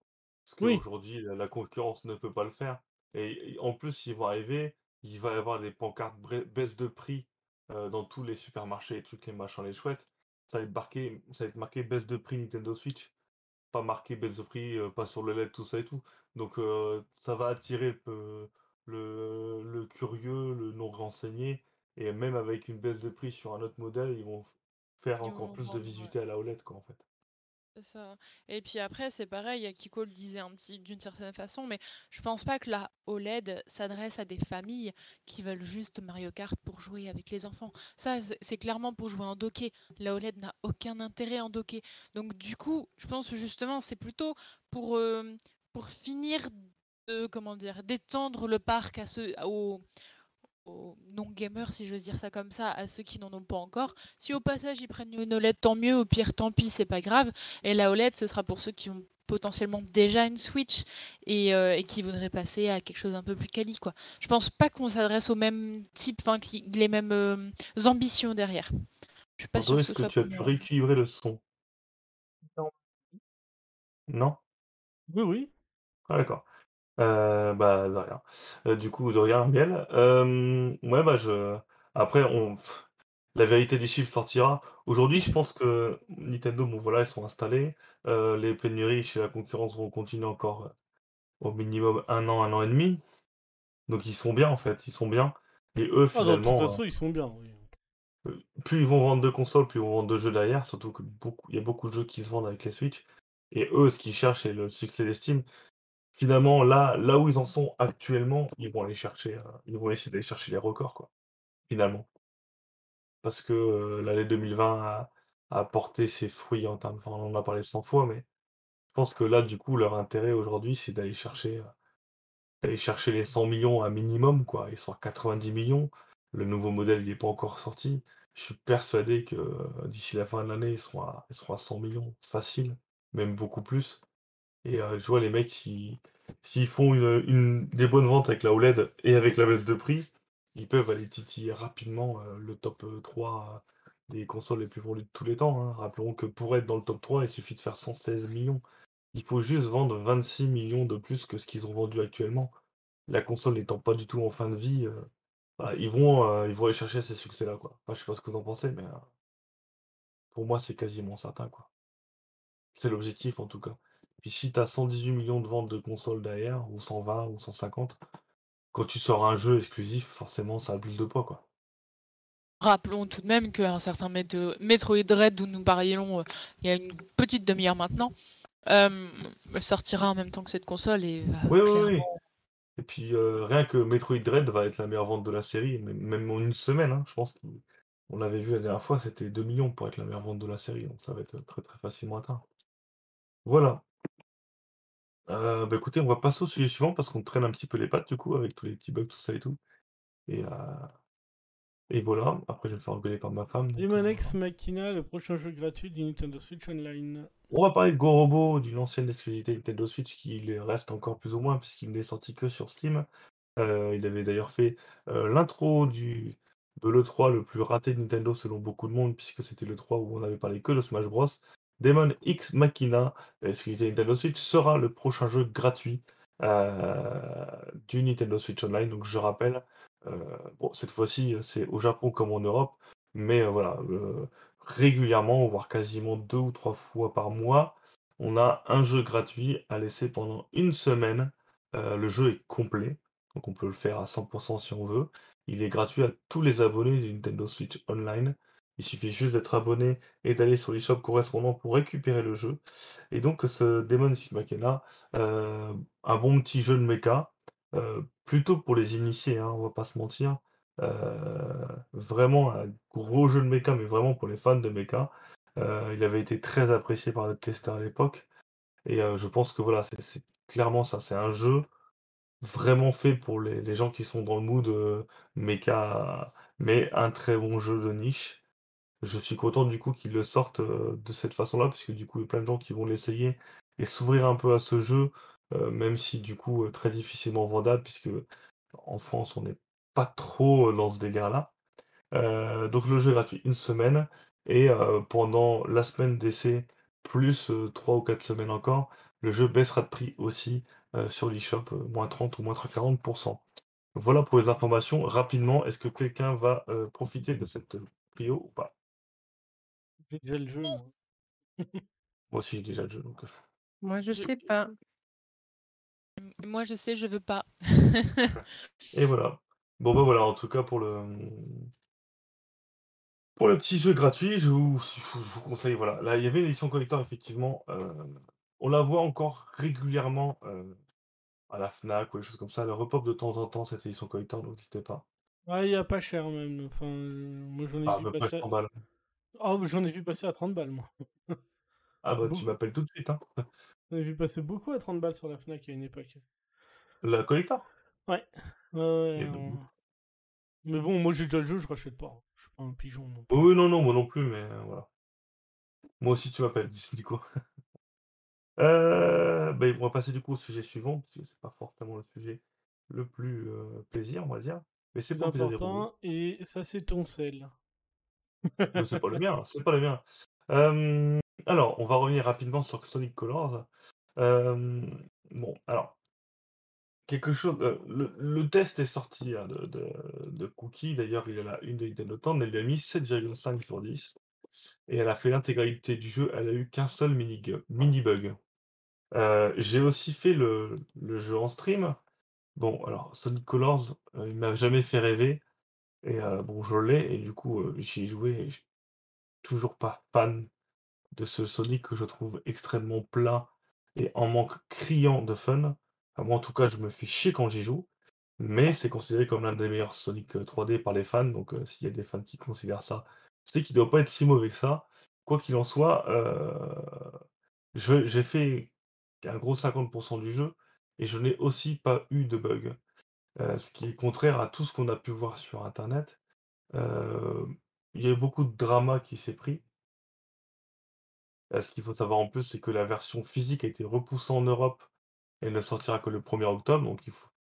Parce qu'aujourd'hui, la, la concurrence ne peut pas le faire. Et, et en plus, ils vont arriver, il va y avoir des pancartes baisse de prix euh, dans tous les supermarchés, les trucs, les machins, les chouettes. Ça va être marqué, ça va être marqué baisse de prix Nintendo Switch. Pas marqué baisse de prix, euh, pas sur le LED, tout ça et tout. Donc euh, ça va attirer euh, le, le curieux, le non renseigné. Et même avec une baisse de prix sur un autre modèle, ils vont faire encore plus de visibilité à la OLED, quoi, en fait. Ça. Et puis après, c'est pareil, Kiko le disait un petit d'une certaine façon, mais je pense pas que la OLED s'adresse à des familles qui veulent juste Mario Kart pour jouer avec les enfants. Ça, c'est- clairement pour jouer en docké. La OLED n'a aucun intérêt en docké. Donc du coup, je pense que justement, c'est plutôt pour, euh, pour finir de, comment dire, d'étendre le parc à ceux, aux, aux non-gamers, si je veux dire ça comme ça, à ceux qui n'en ont pas encore. Si au passage ils prennent une OLED, tant mieux, au pire, tant pis, c'est pas grave. Et la OLED, ce sera pour ceux qui ont potentiellement déjà une Switch et, euh, et qui voudraient passer à quelque chose un peu plus quali, quoi. Je pense pas qu'on s'adresse au même type, enfin, les mêmes euh, ambitions derrière. Je suis pas que est-ce ce que tu as pu rééquilibrer le son? Non. Non? Oui, oui. Ah, d'accord. Euh, bah, de rien. Euh, du coup, de rien, Miel. Euh, ouais, bah, je... Après, on... la vérité des chiffres sortira. Aujourd'hui, je pense que Nintendo, bon, voilà, ils sont installés. Euh, les pénuries chez la concurrence vont continuer encore au minimum un an, un an et demi. Donc, ils sont bien, en fait. Ils sont bien. Et eux, Ah, de toute finalement, façon, ils sont bien. Oui. plus ils vont vendre de consoles, plus ils vont vendre de jeux derrière. Surtout que beaucoup... il y a beaucoup de jeux qui se vendent avec les Switch. Et eux, ce qu'ils cherchent, c'est le succès d'estime. Finalement, là là où ils en sont actuellement, ils vont aller chercher, heu, ils vont essayer d'aller chercher les records, quoi, finalement. Parce que, heu, l'année 2020 a a porté ses fruits en termes enfin, on en a parlé 100 fois, mais je pense que là, du coup, leur intérêt aujourd'hui, c'est d'aller chercher, heu, d'aller chercher les 100 millions 000 un minimum, quoi. Ils sont à 90 millions 000 Le nouveau modèle, il est pas encore sorti. Je suis persuadé que, d'ici la fin de l'année, ils seront à ils seront à 100 000 000 facile, même beaucoup plus et je vois les mecs, s'ils font une, des bonnes ventes avec la OLED et avec la baisse de prix, ils peuvent aller titiller rapidement, le top, heu, 3 des consoles les plus vendues de tous les temps, hein. Rappelons que pour être dans le top 3, il suffit de faire 116 000 000 Il faut juste vendre 26 000 000 de plus que ce qu'ils ont vendu actuellement. La console n'étant pas du tout en fin de vie, bah, ils vont, ils vont aller chercher ces succès-là, quoi. Enfin, je sais pas ce que vous en pensez, mais, pour moi, c'est quasiment certain, quoi. C'est l'objectif, en tout cas. Puis si tu as 118 millions de ventes de consoles derrière, ou 120 ou 150, quand tu sors un jeu exclusif, forcément, ça a plus de poids, quoi. Rappelons tout de même qu'un certain Metroid Dread, dont nous parlions, heu, il y a une petite demi-heure maintenant, hem, sortira en même temps que cette console et va Oui, oui, oui et puis, heu, rien que Metroid Dread va être la meilleure vente de la série, même en une semaine, hein. Je pense qu'on l'avait vu la dernière fois, c'était 2 000 000 pour être la meilleure vente de la série, donc ça va être très, très facilement atteint. Voilà. Heu, bah, écoutez, on va passer au sujet suivant parce qu'on traîne un petit peu les pattes, du coup, avec tous les petits bugs, tout ça et tout et heu et voilà. Après, je vais me faire engueuler par ma femme, donc heu. X Machina, le prochain jeu gratuit du Nintendo Switch Online. On va parler de Gorobo, d'une ancienne exclusivité Nintendo Switch qui le reste encore plus ou moins puisqu'il n'est sorti que sur Steam. Heu, il avait d'ailleurs fait, heu, l'intro du de l'E3 le plus raté de Nintendo selon beaucoup de monde, puisque c'était l'E3 où on avait parlé que de Smash Bros. Daemon X Machina, exclusivité Nintendo Switch, sera le prochain jeu gratuit, heu, du Nintendo Switch Online. Donc je rappelle, bon cette fois-ci, c'est au Japon comme en Europe, mais voilà, régulièrement, voire quasiment 2 ou 3 fois par mois, on a un jeu gratuit à laisser pendant une semaine. Le jeu est complet, donc on peut le faire à 100% si on veut. Il est gratuit à tous les abonnés du Nintendo Switch Online. Il suffit juste d'être abonné et d'aller sur l'eShop correspondant pour récupérer le jeu et donc ce Daemon X Machina, heu, un bon petit jeu de méca, heu, plutôt pour les initiés, hein, on va pas se mentir. Vraiment un gros jeu de méca, mais vraiment pour les fans de. Heu, il avait été très apprécié par les testeurs à l'époque et je pense que voilà, c'est clairement ça, c'est un jeu vraiment fait pour les les gens qui sont dans le mood, méca, mais un très bon jeu de niche. Je suis content du coup qu'ils le sortent, heu, de cette façon-là, parce que du coup, il y a plein de gens qui vont l'essayer et s'ouvrir un peu à ce jeu, heu, même si du coup, heu, très difficilement vendable puisque en France, on n'est pas trop, dans ce délire-là. Donc le jeu est gratuit une semaine et pendant la semaine d'essai plus, 3 ou 4 semaines encore, le jeu baissera de prix aussi, sur l'eShop, heu, -30 ou -40 Voilà pour les informations. Rapidement, est-ce que quelqu'un va, profiter de cette, prio ou pas? J'ai déjà le jeu, moi. Moi aussi, j'ai déjà le jeu, donc heu Moi, je sais pas. Moi je sais, je veux pas. et voilà. Bon, bah, voilà, en tout cas pour le, mmh pour le petit jeu gratuit, je vous je vous conseille, voilà. Là, il y avait l'édition collector effectivement, heu, on la voit encore régulièrement, heu, à la Fnac ou des choses comme ça. Elle repop de temps en temps cette édition collector, donc n'hésitez pas. Ouais, il y a pas cher même, enfin, moi j'en ai À vu 100 balles. Oh, j'en ai vu passer à 30 balles moi. Ah bah, tu m'appelles tout de suite, hein. J'en ai vu passer beaucoup à 30 balles sur la Fnac à une époque. La collector? Ouais. Et bah, on mais bon, moi j'ai déjà le jeu, je rachète pas, hein. Je suis pas un pigeon non Oui, plus. oui, non, non, moi non plus, mais heu, voilà. Moi aussi tu m'appelles, dis coup. Heu, [laughs] beh, on va passer du coup au sujet suivant, parce que c'est pas forcément le sujet le plus, heu, plaisir, on va dire, mais c'est le plaisir et ça c'est ton sel. C'est pas le mien, c'est pas le mien. Alors, on va revenir rapidement sur Sonic Colors. Bon, alors quelque chose, heu, le test est sorti, hein, de Cookie, d'ailleurs, il la une de Nintendo Town, elle lui a mis 7,5 sur 10 et elle a fait l'intégralité du jeu, elle a eu qu'un seul mini-gu mini bug. Heu, j'ai aussi fait le le jeu en stream. Bon, alors Sonic Colors, heu, il m'a jamais fait rêver et bon, je l'ai et du coup, j'y ai joué et toujours pas fan de ce Sonic que je trouve extrêmement plat et en manque criant de fun. Moi, en tout cas, je me fais chier quand j'y joue, mais c'est considéré comme l'un des meilleurs Sonic, heu, 3D par les fans, donc s'il y a des fans qui considèrent ça, c'est qu'il doit pas être si mauvais que ça. Quoi qu'il en soit, j'ai fait un gros 50% du jeu et je n'ai aussi pas eu de bug, ce qui est contraire à tout ce qu'on a pu voir sur internet. Il y a eu beaucoup de drama qui s'est pris. Ce qu'il faut savoir en plus, c'est que la version physique a été repoussée en Europe et ne sortira que le 1er octobre, donc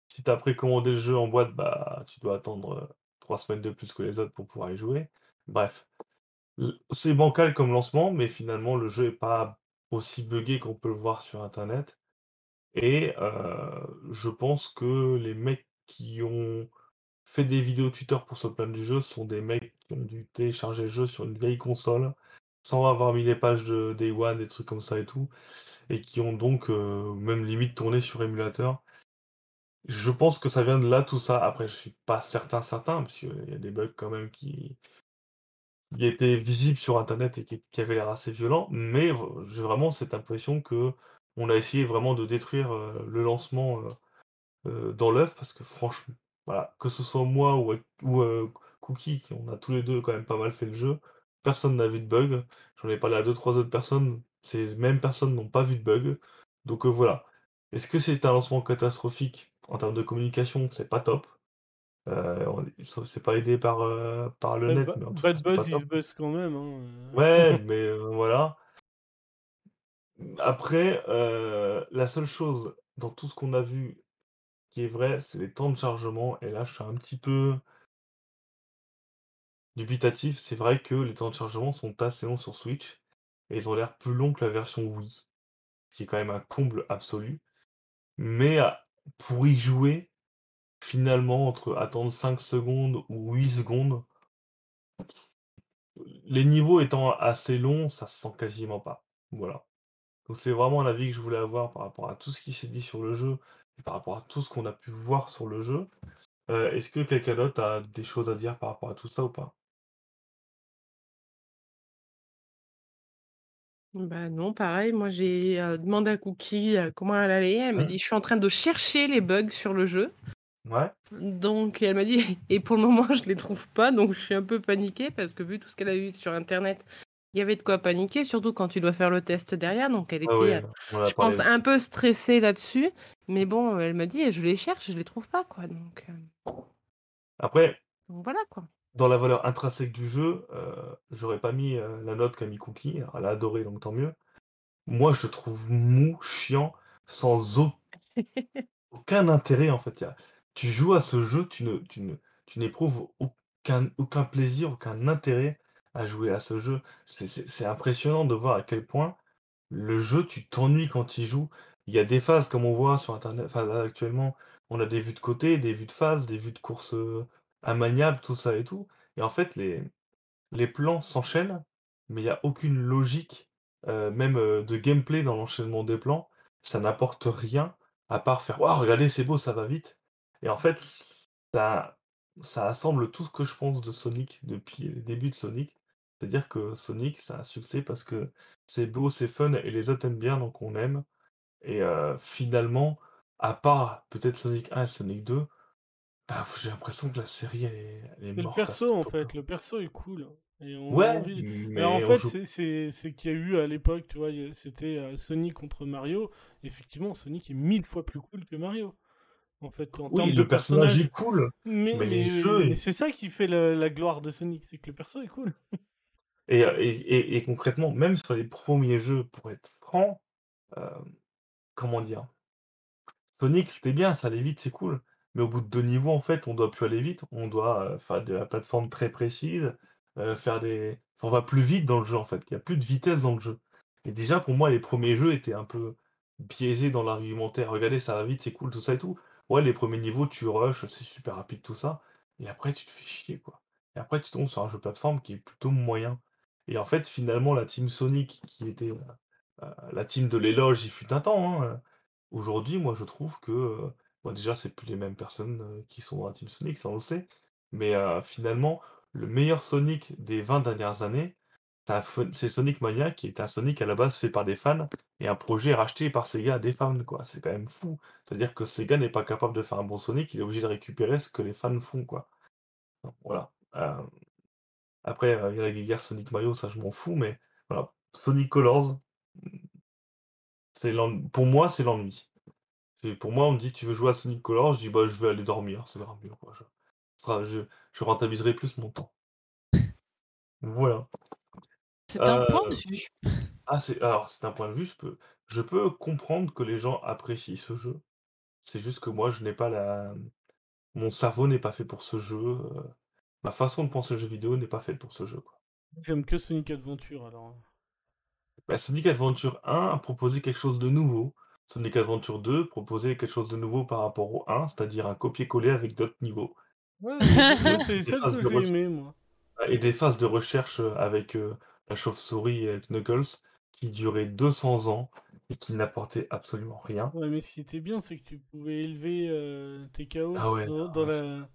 si tu as précommandé le jeu en boîte, bah, tu dois attendre, 3 semaines de plus que les autres pour pouvoir y jouer. Bref, c'est bancal comme lancement, mais finalement le jeu est pas aussi buggé qu'on peut le voir sur internet et je pense que les mecs qui ont fait des vidéos tuteur pour se plaindre du jeu sont des mecs qui ont dû télécharger le jeu sur une vieille console, sans avoir mis les pages de Day One, des trucs comme ça et tout et qui ont donc, heu, même limite tourné sur émulateur. Je pense que ça vient de là tout ça. Après je suis pas certain, certain, parce qu'il y a des bugs quand même qui qui étaient visibles sur internet et qui qui avaient l'air assez violents, mais j'ai vraiment cette impression qu'on a essayé vraiment de détruire, heu, le lancement, heu, dans l'œuf parce que franchement, voilà, que ce soit moi ou ou heu, Cookie, qui on a tous les 2 quand même pas mal fait le jeu, personne n'a vu de bug. J'en ai parlé à 2-3 autres personnes, ces mêmes personnes n'ont pas vu de bug, donc heu, voilà. Est-ce que c'est un lancement catastrophique? En termes de communication, c'est pas top. C'est pas aidé par, par le net, mais en tout bad buzz quand même, hein, Ouais, [laughs] mais voilà. Après, la seule chose dans tout ce qu'on a vu qui est vrai, c'est les temps de chargement et là, je suis un petit peu dubitatif. C'est vrai que les temps de chargement sont assez longs sur Switch et ils ont l'air plus longs que la version Wii, ce qui est quand même un comble absolu, mais à pour y jouer, finalement, entre attendre 5 secondes ou 8 secondes les niveaux étant assez longs, ça se sent quasiment pas. Voilà. Donc c'est vraiment l'avis que je voulais avoir par rapport à tout ce qui s'est dit sur le jeu par rapport à tout ce qu'on a pu voir sur le jeu. Heu, est-ce que quelqu'un d'autre a des choses à dire par rapport à tout ça ou pas? Bah, non, pareil, moi j'ai, heu, demandé à Cookie, heu, comment elle allait. Elle m'a Mmh. dit: «Je suis en train de chercher les bugs sur le jeu». Ouais. Donc elle m'a dit: [laughs] «Et pour le moment, je les trouve pas», donc je suis un peu paniquée parce que vu tout ce qu'elle a vu sur internet, il y avait de quoi paniquer, surtout quand tu dois faire le test derrière, donc elle Ouais, était, ouais, a je pense un peu stressée là-dessus, mais bon, elle m'a dit: «Je les cherche, je les trouve pas, quoi», donc heu Après donc voilà, quoi. dans la valeur intrinsèque du jeu, heu, j'aurais pas mis, la note qu'a mis Cookie. Elle a adoré, donc tant mieux. Moi, je trouve mou, chiant, sans au [laughs] aucun intérêt, en fait. A tu joues à ce jeu, tu ne tu ne tu n'éprouves aucun aucun plaisir, aucun intérêt à jouer à ce jeu. C'est impressionnant de voir à quel point le jeu, tu t'ennuies quand tu y joues. Il y a des phases comme on voit sur internet enfin actuellement, on a des vues de côté, des vues de face, des vues de course, heu, immaniable, tout ça et tout et en fait, les les plans s'enchaînent, mais il y a aucune logique, heu, même, heu, de gameplay dans l'enchaînement des plans. Ça n'apporte rien à part faire: «Waouh, regardez, c'est beau, ça va vite» et en fait, ça ça assemble tout ce que je pense de Sonic depuis les débuts de Sonic. C'est-à-dire que Sonic, c'est un succès parce que c'est beau, c'est fun et les autres aiment bien, donc on aime et heu, finalement, à part peut-être Sonic 1 et Sonic 2, bah, j'ai l'impression que la série, elle est elle est C'est le morte cette perso, en fait, le perso est cool et on a Ouais, envie en mais on fait, joue c'est qu'il y a eu à l'époque, tu vois, c'était, heu, Sonic contre Mario. Effectivement, Sonic est 1000 fois plus cool que Mario, en fait, en Oui, le personnage est cool, Mais c'est ça qui fait le la gloire de Sonic, c'est que le perso est cool. [laughs] et et et concrètement, même sur les 1ers jeux, pour être franc, comment dire? Sonic, c'était bien, ça allait vite, c'est cool, mais au bout de 2 niveaux, en fait, on doit plus aller vite, on doit, faire de la plateforme très précise, faire des on va plus vite dans le jeu, en fait. Il y a plus de vitesse dans le jeu et déjà, pour moi, les 1ers jeux étaient un peu biaisés dans l'argumentaire. «Regardez, ça va vite, c'est cool», tout ça et tout. Ouais, les 1ers niveaux, tu rushes, c'est super rapide, tout ça et après, tu te fais chier, quoi et après, tu tombes sur un jeu plateforme qui est plutôt moyen et en fait, finalement, la team Sonic qui était, heu heu, la team de l'éloge, il fut un temps, hein, heu, aujourd'hui, moi, je trouve que, bon, déjà, c'est plus les mêmes personnes, qui sont dans la team Sonic, ça, on le sait, mais finalement, le meilleur Sonic des 20 dernières années, c'est Sonic Mania qui est un Sonic à la base fait par des fans et un projet racheté par Sega à des fans, quoi. C'est quand même fou. C'est-à-dire que Sega n'est pas capable de faire un bon Sonic, il est obligé de récupérer ce que les fans font, voilà, après, il y a la guéguerre Sonic Mario, ça je m'en fous, mais voilà. Sonic Colors, c'est l'en pour moi, c'est l'ennui. C'est pour moi, on me dit: «Tu veux jouer à Sonic Colors?» je dis: «Bah, je vais aller dormir, ça ira mieux, quoi, je ce sera je je rentabiliserai plus mon temps». Voilà. C'est un point de Heu, vue. ah c'est alors c'est un point de vue, je peux je peux comprendre que les gens apprécient ce jeu. C'est juste que moi, je n'ai pas la mon cerveau n'est pas fait pour ce jeu, heu, ma façon de penser aux jeux vidéo n'est pas faite pour ce jeu, quoi. J'aime que Sonic Adventure alors. Bah, Sonic Adventure 1 a proposé quelque chose de nouveau. Sonic Adventure 2 proposait quelque chose de nouveau par rapport au 1, c'est-à-dire un copier-coller avec d'autres niveaux. Ouais, c'est [laughs] phases que j'ai aimés, moi. et des phases de recherche, heu, avec, heu, la chauve-souris et avec Knuckles qui duraient 200 ans et qui n'apportaient absolument rien. Ouais, mais ce qui était bien, c'est que tu pouvais élever euh, tes chaos Ah ouais, dans, ah la,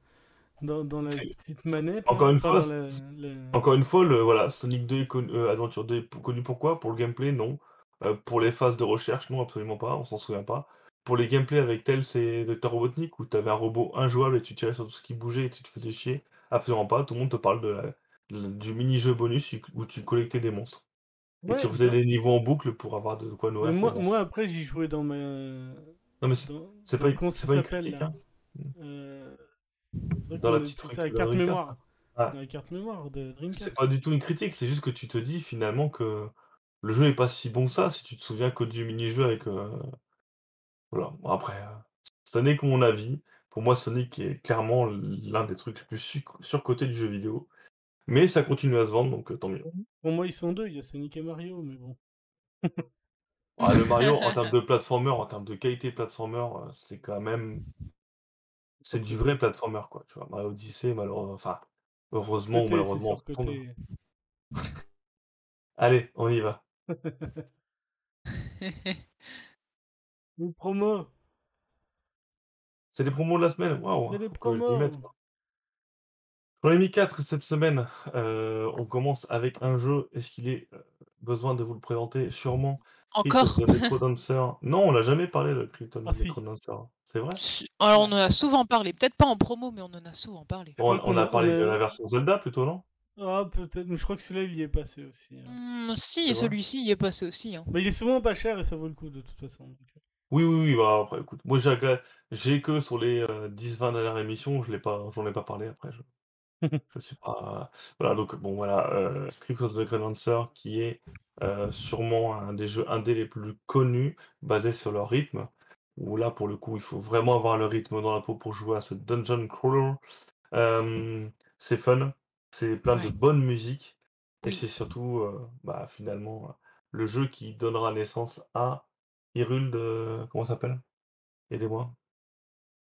dans, dans la c'est petite manette, encore une fois, la, la- encore une fois, le voilà, Sonic 2 est connu heu, Adventure 2 est connu pourquoi? Pour le gameplay? Non. Heu, pour les phases de recherche? Non, absolument pas, on s'en souvient pas. Pour les gameplays avec Tails et Dr Robotnik où tu avais un robot injouable et tu tirais sur tout ce qui bougeait et tu te faisais chier? Absolument pas, tout le monde te parle de la de du mini-jeu bonus où tu collectais des monstres et tu bah, des niveaux en boucle pour avoir de quoi nourrir moi, après j'y jouais dans ma... Non mais c'est c'est pas c'est pas une critique, hein. Euh, c'est Dans la petite carte mémoire. La carte mémoire de C'est pas du tout une critique, c'est juste que tu te dis finalement que le jeu est pas si bon que ça, si tu te souviens que du mini-jeu avec, heu, voilà. Après, ce n'est que mon avis. Pour moi, Sonic est clairement l'un des trucs les plus surcotés du jeu vidéo, mais ça continue à se vendre donc heu, tant mieux. Pour moi ils sont deux, il y a Sonic et Mario, mais bon. Ah le Mario en [laughs] termes de platformer, en termes de qualité platformer, heu, c'est quand même c'est du vrai platformer quoi, tu vois? Mario Odyssey malheureux enfin, heureusement ou malheureusement surcoté. [laughs] allez, on y va. [laughs] Une promo, C'est les promos de la semaine? Waouh, c'est les faut que je m'y mette. promos. J'en ai mis 4 cette semaine. Heu, on commence avec un jeu. Est-ce qu'il est, heu, besoin de vous le présenter? Sûrement. Crypt of Encore? the Necrodancer. Non, on l'a jamais parlé de Crypt of Ah the si. Necrodancer. C'est vrai? Alors on en a souvent parlé, peut-être pas en promo, mais on en a souvent parlé. Bon, on a parlé de la version Zelda plutôt, non? Ah peut-être, mais je crois que celui-là il y est passé aussi. hein. C'est si, celui-ci y est passé aussi. Hein. Mais il est souvent pas cher et ça vaut le coup de toute façon. donc, euh. Oui, oui, oui, bah, après écoute, moi j'ai que sur les, heu, 10-20 dernières émissions, je l'ai pas j'en ai pas parlé après je je suis pas voilà donc bon voilà, heu, Crypt of the Necrodancer qui est, heu, sûrement un des jeux indés les plus connus, basés sur leur rythme, où là pour le coup il faut vraiment avoir le rythme dans la peau pour jouer à ce dungeon crawler. C'est fun, c'est plein de bonne musique et Oui. c'est surtout, heu, bah, finalement, le jeu qui donnera naissance à Hyrule de comment ça s'appelle? Aidez-moi.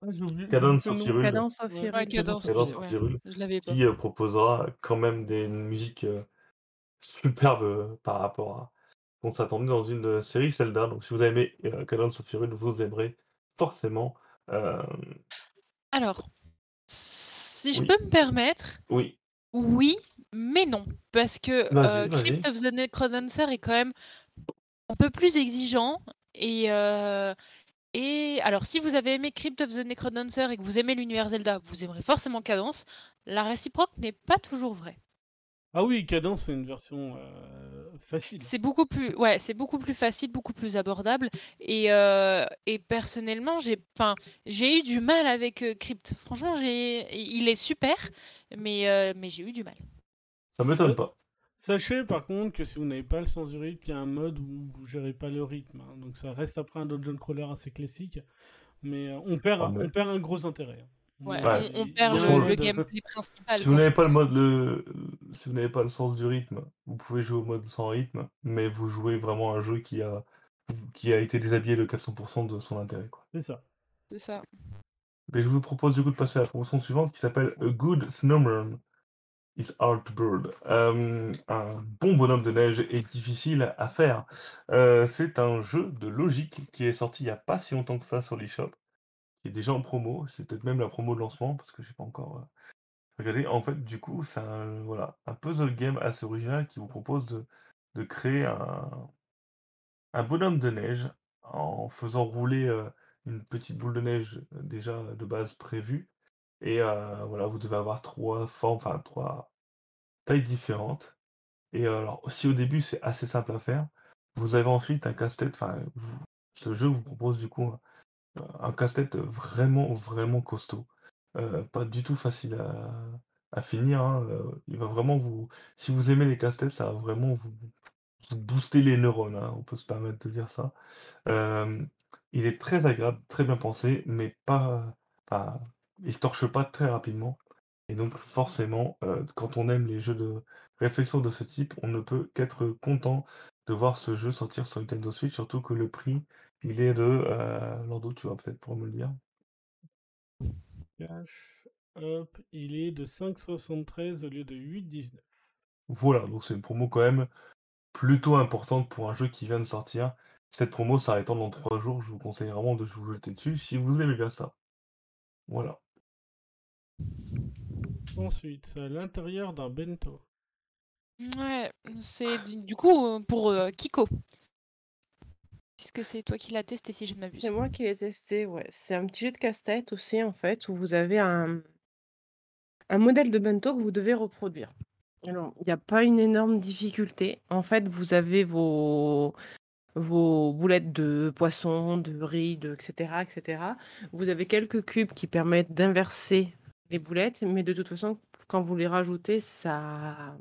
Ah, j'ai oublié, j'ai oublié Cadence of nom. Hyrule. Cadence of Ouais, Ouais, Hyrule. Cadence of Cadence Hyrule, of ouais. Hyrule Je l'avais pas. qui, heu, proposera quand même des musiques, heu, superbes, heu, par rapport à on s'attendait dans une, série Zelda. Donc si vous avez aimé, heu, Cadence of Hyrule, vous aimerez forcément, Alors, si je oui, peux me permettre, oui. oui, mais non. Parce que Vas-y, euh, Crypt vas-y. of the Necrodancer est quand même un peu plus exigeant. Et, euh, et alors, si vous avez aimé Crypt of the Necrodancer et que vous aimez l'univers Zelda, vous aimerez forcément Cadence. La réciproque n'est pas toujours vraie. Ah oui, Cadence c'est une version euh, facile. C'est beaucoup plus, ouais, c'est beaucoup plus facile, beaucoup plus abordable. Et, euh, et personnellement, j'ai, enfin, j'ai eu du mal avec euh, Crypt. Franchement, j'ai, il est super, mais, euh, mais j'ai eu du mal. Ça m'étonne pas. Sachez par contre que si vous n'avez pas le sens du rythme, il y a un mode où vous gérez pas le rythme. hein. Donc ça reste après un dungeon crawler assez classique. Mais euh, on, perd, mais on perd un gros intérêt. hein. Ouais, on, on il y perd a Franchement, un le, le mode- gameplay principal. Si vous quoi. n'avez pas le mode le si vous n'avez pas le sens du rythme, vous pouvez jouer au mode sans rythme, mais vous jouez vraiment à un jeu qui a qui a été déshabillé de 400% de son intérêt, quoi. C'est ça. C'est ça. Mais je vous propose du coup de passer à la promotion suivante qui s'appelle A Good Snowman is Hard. Hem, un bon bonhomme de neige est difficile à faire. Heu, c'est un jeu de logique qui est sorti il y a pas si longtemps que ça sur l'eShop, qui est déjà en promo. C'est peut-être même la promo de lancement parce que j'ai pas encore, Regardez, en fait, du coup, c'est un, voilà, un puzzle game assez original qui vous propose de, de créer un, un bonhomme de neige en faisant rouler euh, une petite boule de neige euh, déjà de base prévue. Et voilà, vous devez avoir trois formes, enfin trois tailles différentes. Et alors, si au début c'est assez simple à faire, vous avez ensuite un casse-tête, enfin, ce jeu vous propose du coup un, casse-tête vraiment, vraiment costaud. Pas du tout facile à, finir. hein, il va vraiment vous. Si vous aimez les casse-têtes, ça va vraiment vous, booster les neurones, hein, on peut se permettre de dire ça. Il est très agréable, très bien pensé, mais pas il se torche pas très rapidement. Et donc, forcément, euh, quand on aime les jeux de réflexion de ce type, on ne peut qu'être content de voir ce jeu sortir sur Nintendo Switch, surtout que le prix, il est de. Euh, Lando, tu vas peut-être pouvoir me le dire. Cash, hop, il est de 5,73 au lieu de 8,19. Voilà, donc c'est une promo quand même plutôt importante pour un jeu qui vient de sortir. Cette promo s'arrêtant dans 3 jours, je vous conseille vraiment de vous jeter dessus si vous aimez bien ça. Voilà. Ensuite, à l'intérieur d'un bento. Ouais, c'est du, du coup euh, pour euh, Kiko. Puisque c'est toi qui l'as testé si je ne m'abuse. C'est moi qui l'ai testé, ouais. C'est un petit jeu de casse-tête aussi, en fait, où vous avez un, un modèle de bento que vous devez reproduire. Alors, il n'y a pas une énorme difficulté. En fait, vous avez vos, vos boulettes de poisson, de riz, de, etc., etc. Vous avez quelques cubes qui permettent d'inverser les boulettes, mais de toute façon, quand vous les rajoutez, ça,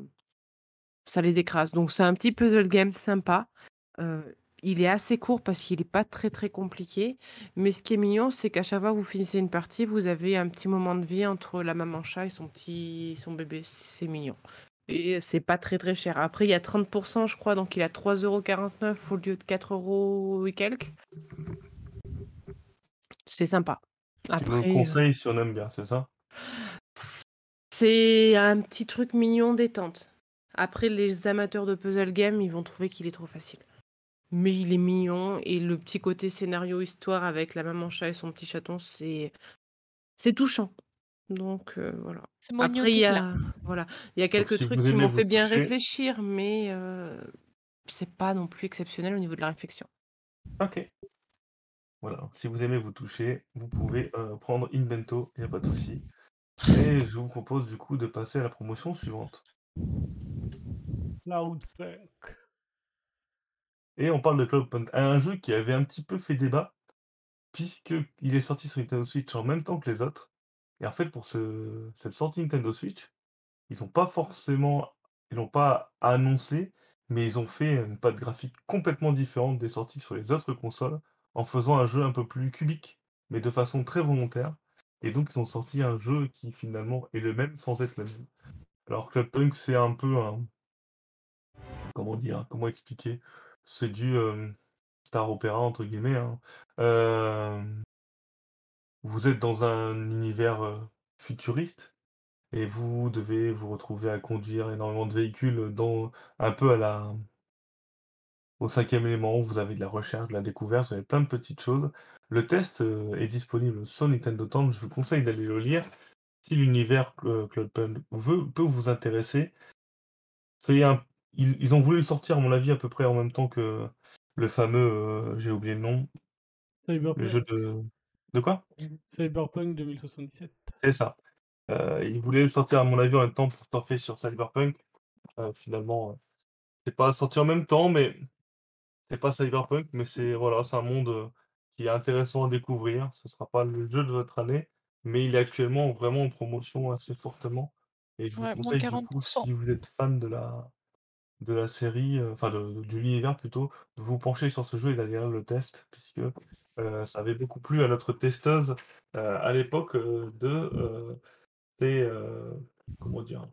ça les écrase. Donc, c'est un petit puzzle game sympa. Euh, il est assez court parce qu'il n'est pas très très compliqué. Mais ce qui est mignon, c'est qu'à chaque fois que vous finissez une partie, vous avez un petit moment de vie entre la maman chat et son petit son bébé. C'est mignon. Et c'est pas très très cher. Après, il y a 30%, je crois, donc il a 3,49€ au lieu de 4 euros et quelques. C'est sympa. Tu Après, le euh, conseilles si on aime bien, c'est ça? C'est un petit truc mignon détente. Après, les amateurs de puzzle game, ils vont trouver qu'il est trop facile. Mais il est mignon et le petit côté scénario histoire avec la maman chat et son petit chaton, c'est c'est touchant. Donc euh, voilà. C'est mignon Après, il y a voilà, il y a quelques si trucs qui m'ont fait bien toucher- réfléchir, mais euh, c'est pas non plus exceptionnel au niveau de la réflexion. Ok. Voilà, si vous aimez vous toucher, vous pouvez euh, prendre Invento, il n'y a pas de souci. Et je vous propose du coup de passer à la promotion suivante. Cloudpunk. Et on parle de Cloudpunk, un jeu qui avait un petit peu fait débat, puisqu'il est sorti sur Nintendo Switch en même temps que les autres. Et en fait, pour ce, cette sortie Nintendo Switch, ils n'ont pas forcément, ils l'ont pas annoncé, mais ils ont fait une patte graphique complètement différente des sorties sur les autres consoles, en faisant un jeu un peu plus cubique, mais de façon très volontaire. Et donc, ils ont sorti un jeu qui finalement est le même sans être le même. Alors, Clubpunk, c'est un peu un. Comment dire Comment expliquer? C'est du euh, Star Opera, entre guillemets. hein. Euh, Vous êtes dans un univers euh, futuriste et vous devez vous retrouver à conduire énormément de véhicules dans un peu à la au cinquième élément, vous avez de la recherche, de la découverte, vous avez plein de petites choses. Le test euh, est disponible sur Nintendo Town, je vous conseille d'aller le lire. Si l'univers euh, Cloudpunk veut, peut vous intéresser, soyez un- ils, ils ont voulu le sortir, à mon avis, à peu près en même temps que le fameux, euh, j'ai oublié le nom, le Cyberpunk. jeu de... De quoi? Cyberpunk 2077. C'est ça. Euh, ils voulaient le sortir, à mon avis, en même temps pour surfer sur Cyberpunk. Finalement, c'est pas sorti en même temps, mais c'est pas Cyberpunk, mais c'est voilà, c'est un monde euh, qui est intéressant à découvrir. Ce sera pas le jeu de votre année, mais il est actuellement vraiment en promotion assez fortement. Et je vous Ouais, conseille du coup, 40%. si vous êtes fan de la de la série, enfin de, de l'univers plutôt, de vous pencher sur ce jeu et d'aller le test, puisque euh, ça avait beaucoup plu à notre testeuse euh, à l'époque euh, de ses, comment dire